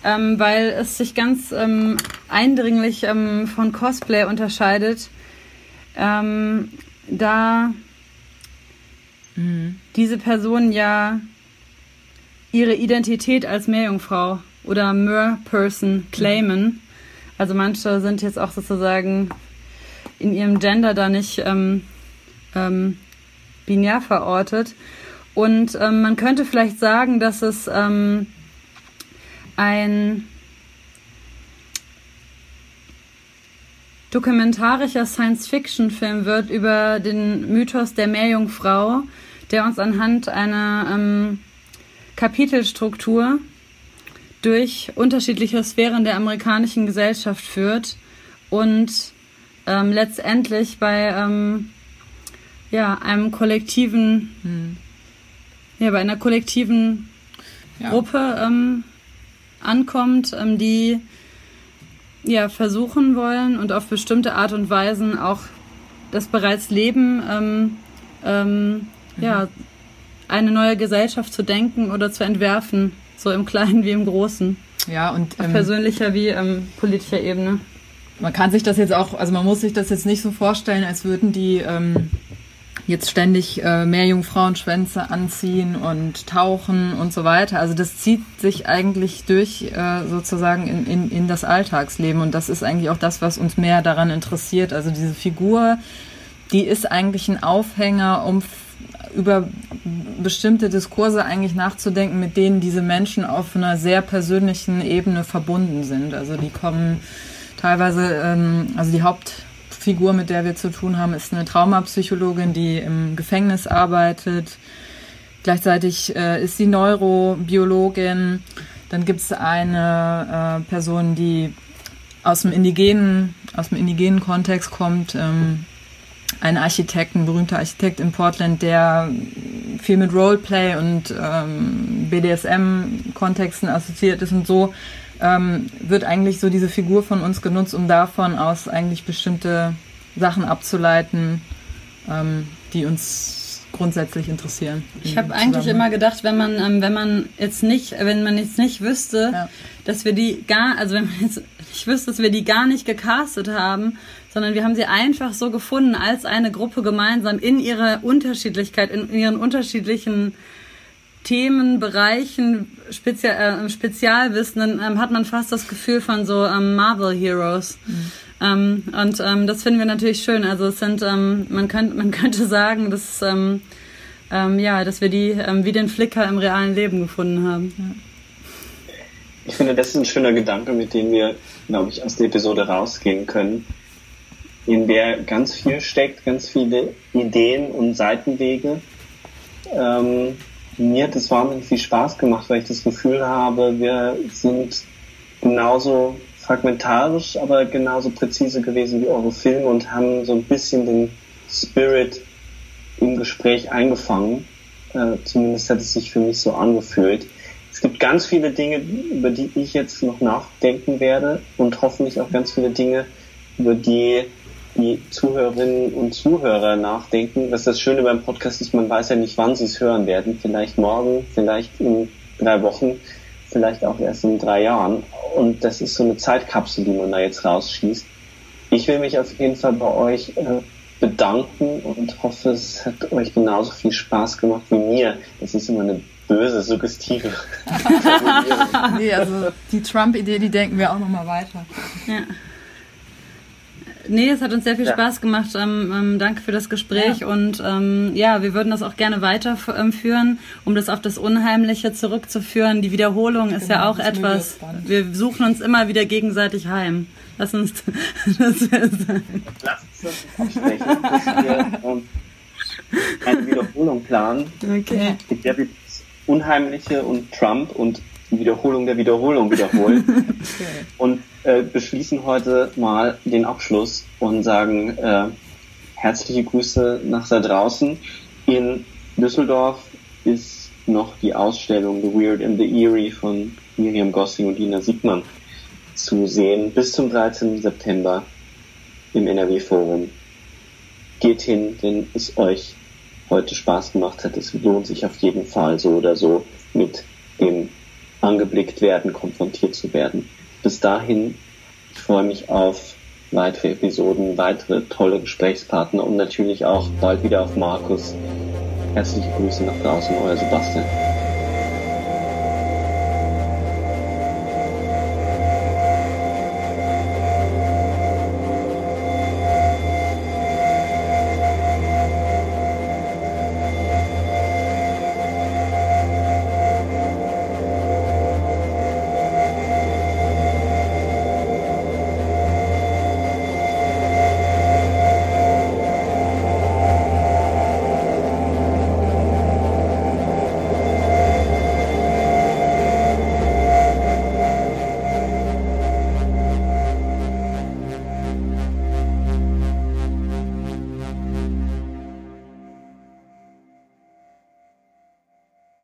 Ähm, weil es sich ganz ähm, eindringlich ähm, von Cosplay unterscheidet, ähm, da mhm. diese Personen ja ihre Identität als Meerjungfrau oder Mer-Person claimen. Also manche sind jetzt auch sozusagen in ihrem Gender da nicht ähm, binär verortet. Und ähm, man könnte vielleicht sagen, dass es ähm, ein dokumentarischer Science-Fiction-Film wird über den Mythos der Meerjungfrau, der uns anhand einer ähm, Kapitelstruktur durch unterschiedliche Sphären der amerikanischen Gesellschaft führt und ähm, letztendlich bei ähm, ja, einem kollektiven, hm. ja, bei einer kollektiven ja. Gruppe ähm, ankommt, ähm, die ja versuchen wollen und auf bestimmte Art und Weisen auch das bereits Leben ähm, ähm, mhm. ja eine neue Gesellschaft zu denken oder zu entwerfen so im Kleinen wie im Großen. Ja, und. Auf ähm, persönlicher wie ähm, politischer Ebene. Man kann sich das jetzt auch, also man muss sich das jetzt nicht so vorstellen, als würden die ähm, jetzt ständig äh, mehr Jungfrauenschwänze anziehen und tauchen und so weiter. Also das zieht sich eigentlich durch äh, sozusagen in, in, in das Alltagsleben und das ist eigentlich auch das, was uns mehr daran interessiert. Also diese Figur, die ist eigentlich ein Aufhänger, um über bestimmte Diskurse eigentlich nachzudenken, mit denen diese Menschen auf einer sehr persönlichen Ebene verbunden sind. Also die kommen teilweise, ähm, also die Hauptfigur, mit der wir zu tun haben, ist eine Traumapsychologin, die im Gefängnis arbeitet. Gleichzeitig äh, ist sie Neurobiologin. Dann gibt es eine äh, Person, die aus dem indigenen, aus dem indigenen Kontext kommt, ähm, ein Architekt, ein berühmter Architekt in Portland, der viel mit Roleplay und ähm, BDSM-Kontexten assoziiert ist und so ähm, wird eigentlich so diese Figur von uns genutzt, um davon aus eigentlich bestimmte Sachen abzuleiten, ähm, die uns grundsätzlich interessieren. Ich habe eigentlich immer gedacht, wenn man, ähm, wenn man jetzt nicht, wenn man jetzt nicht wüsste, ja. dass wir die gar, also wenn man jetzt nicht wüsste, dass wir die gar nicht gecastet haben, sondern wir haben sie einfach so gefunden als eine Gruppe gemeinsam in ihrer Unterschiedlichkeit, in ihren unterschiedlichen Themenbereichen, Spezial, äh, Spezialwissen, dann ähm, hat man fast das Gefühl von so ähm, Marvel Heroes. Mhm. Ähm, und ähm, das finden wir natürlich schön. Also es sind, ähm, man, könnte, man könnte sagen, dass, ähm, ähm, ja, dass wir die ähm, wie den Flicker im realen Leben gefunden haben. Ja. Ich finde, das ist ein schöner Gedanke, mit dem wir, glaube ich, aus der Episode rausgehen können in der ganz viel steckt, ganz viele Ideen und Seitenwege. Ähm, mir hat es wahnsinnig viel Spaß gemacht, weil ich das Gefühl habe, wir sind genauso fragmentarisch, aber genauso präzise gewesen wie eure Filme und haben so ein bisschen den Spirit im Gespräch eingefangen. Äh, zumindest hat es sich für mich so angefühlt. Es gibt ganz viele Dinge, über die ich jetzt noch nachdenken werde und hoffentlich auch ganz viele Dinge, über die die Zuhörerinnen und Zuhörer nachdenken. Was das Schöne beim Podcast ist, man weiß ja nicht, wann sie es hören werden. Vielleicht morgen, vielleicht in drei Wochen, vielleicht auch erst in drei Jahren. Und das ist so eine Zeitkapsel, die man da jetzt rausschießt. Ich will mich auf jeden Fall bei euch äh, bedanken und hoffe, es hat euch genauso viel Spaß gemacht wie mir. Das ist immer eine böse, suggestive. nee, also die Trump-Idee, die denken wir auch nochmal weiter. Ja. Nee, es hat uns sehr viel ja. Spaß gemacht. Ähm, ähm, danke für das Gespräch. Ja. Und ähm, ja, wir würden das auch gerne weiterführen, um das auf das Unheimliche zurückzuführen. Die Wiederholung ist genau, ja auch etwas. Wir suchen uns immer wieder gegenseitig heim. Lass uns das sein. Lass uns das absprechen, dass wir ähm, eine Wiederholung planen. Okay. Der wird Unheimliche und Trump und die Wiederholung der Wiederholung wiederholen. okay. Und äh, beschließen heute mal den Abschluss und sagen äh, herzliche Grüße nach da draußen. In Düsseldorf ist noch die Ausstellung The Weird and the Eerie von Miriam Gossing und Lina Siegmann zu sehen bis zum 13. September im NRW Forum. Geht hin, wenn es euch heute Spaß gemacht hat. Es lohnt sich auf jeden Fall so oder so mit dem angeblickt werden, konfrontiert zu werden. Bis dahin, ich freue mich auf weitere Episoden, weitere tolle Gesprächspartner und natürlich auch bald wieder auf Markus. Herzliche Grüße nach draußen, euer Sebastian.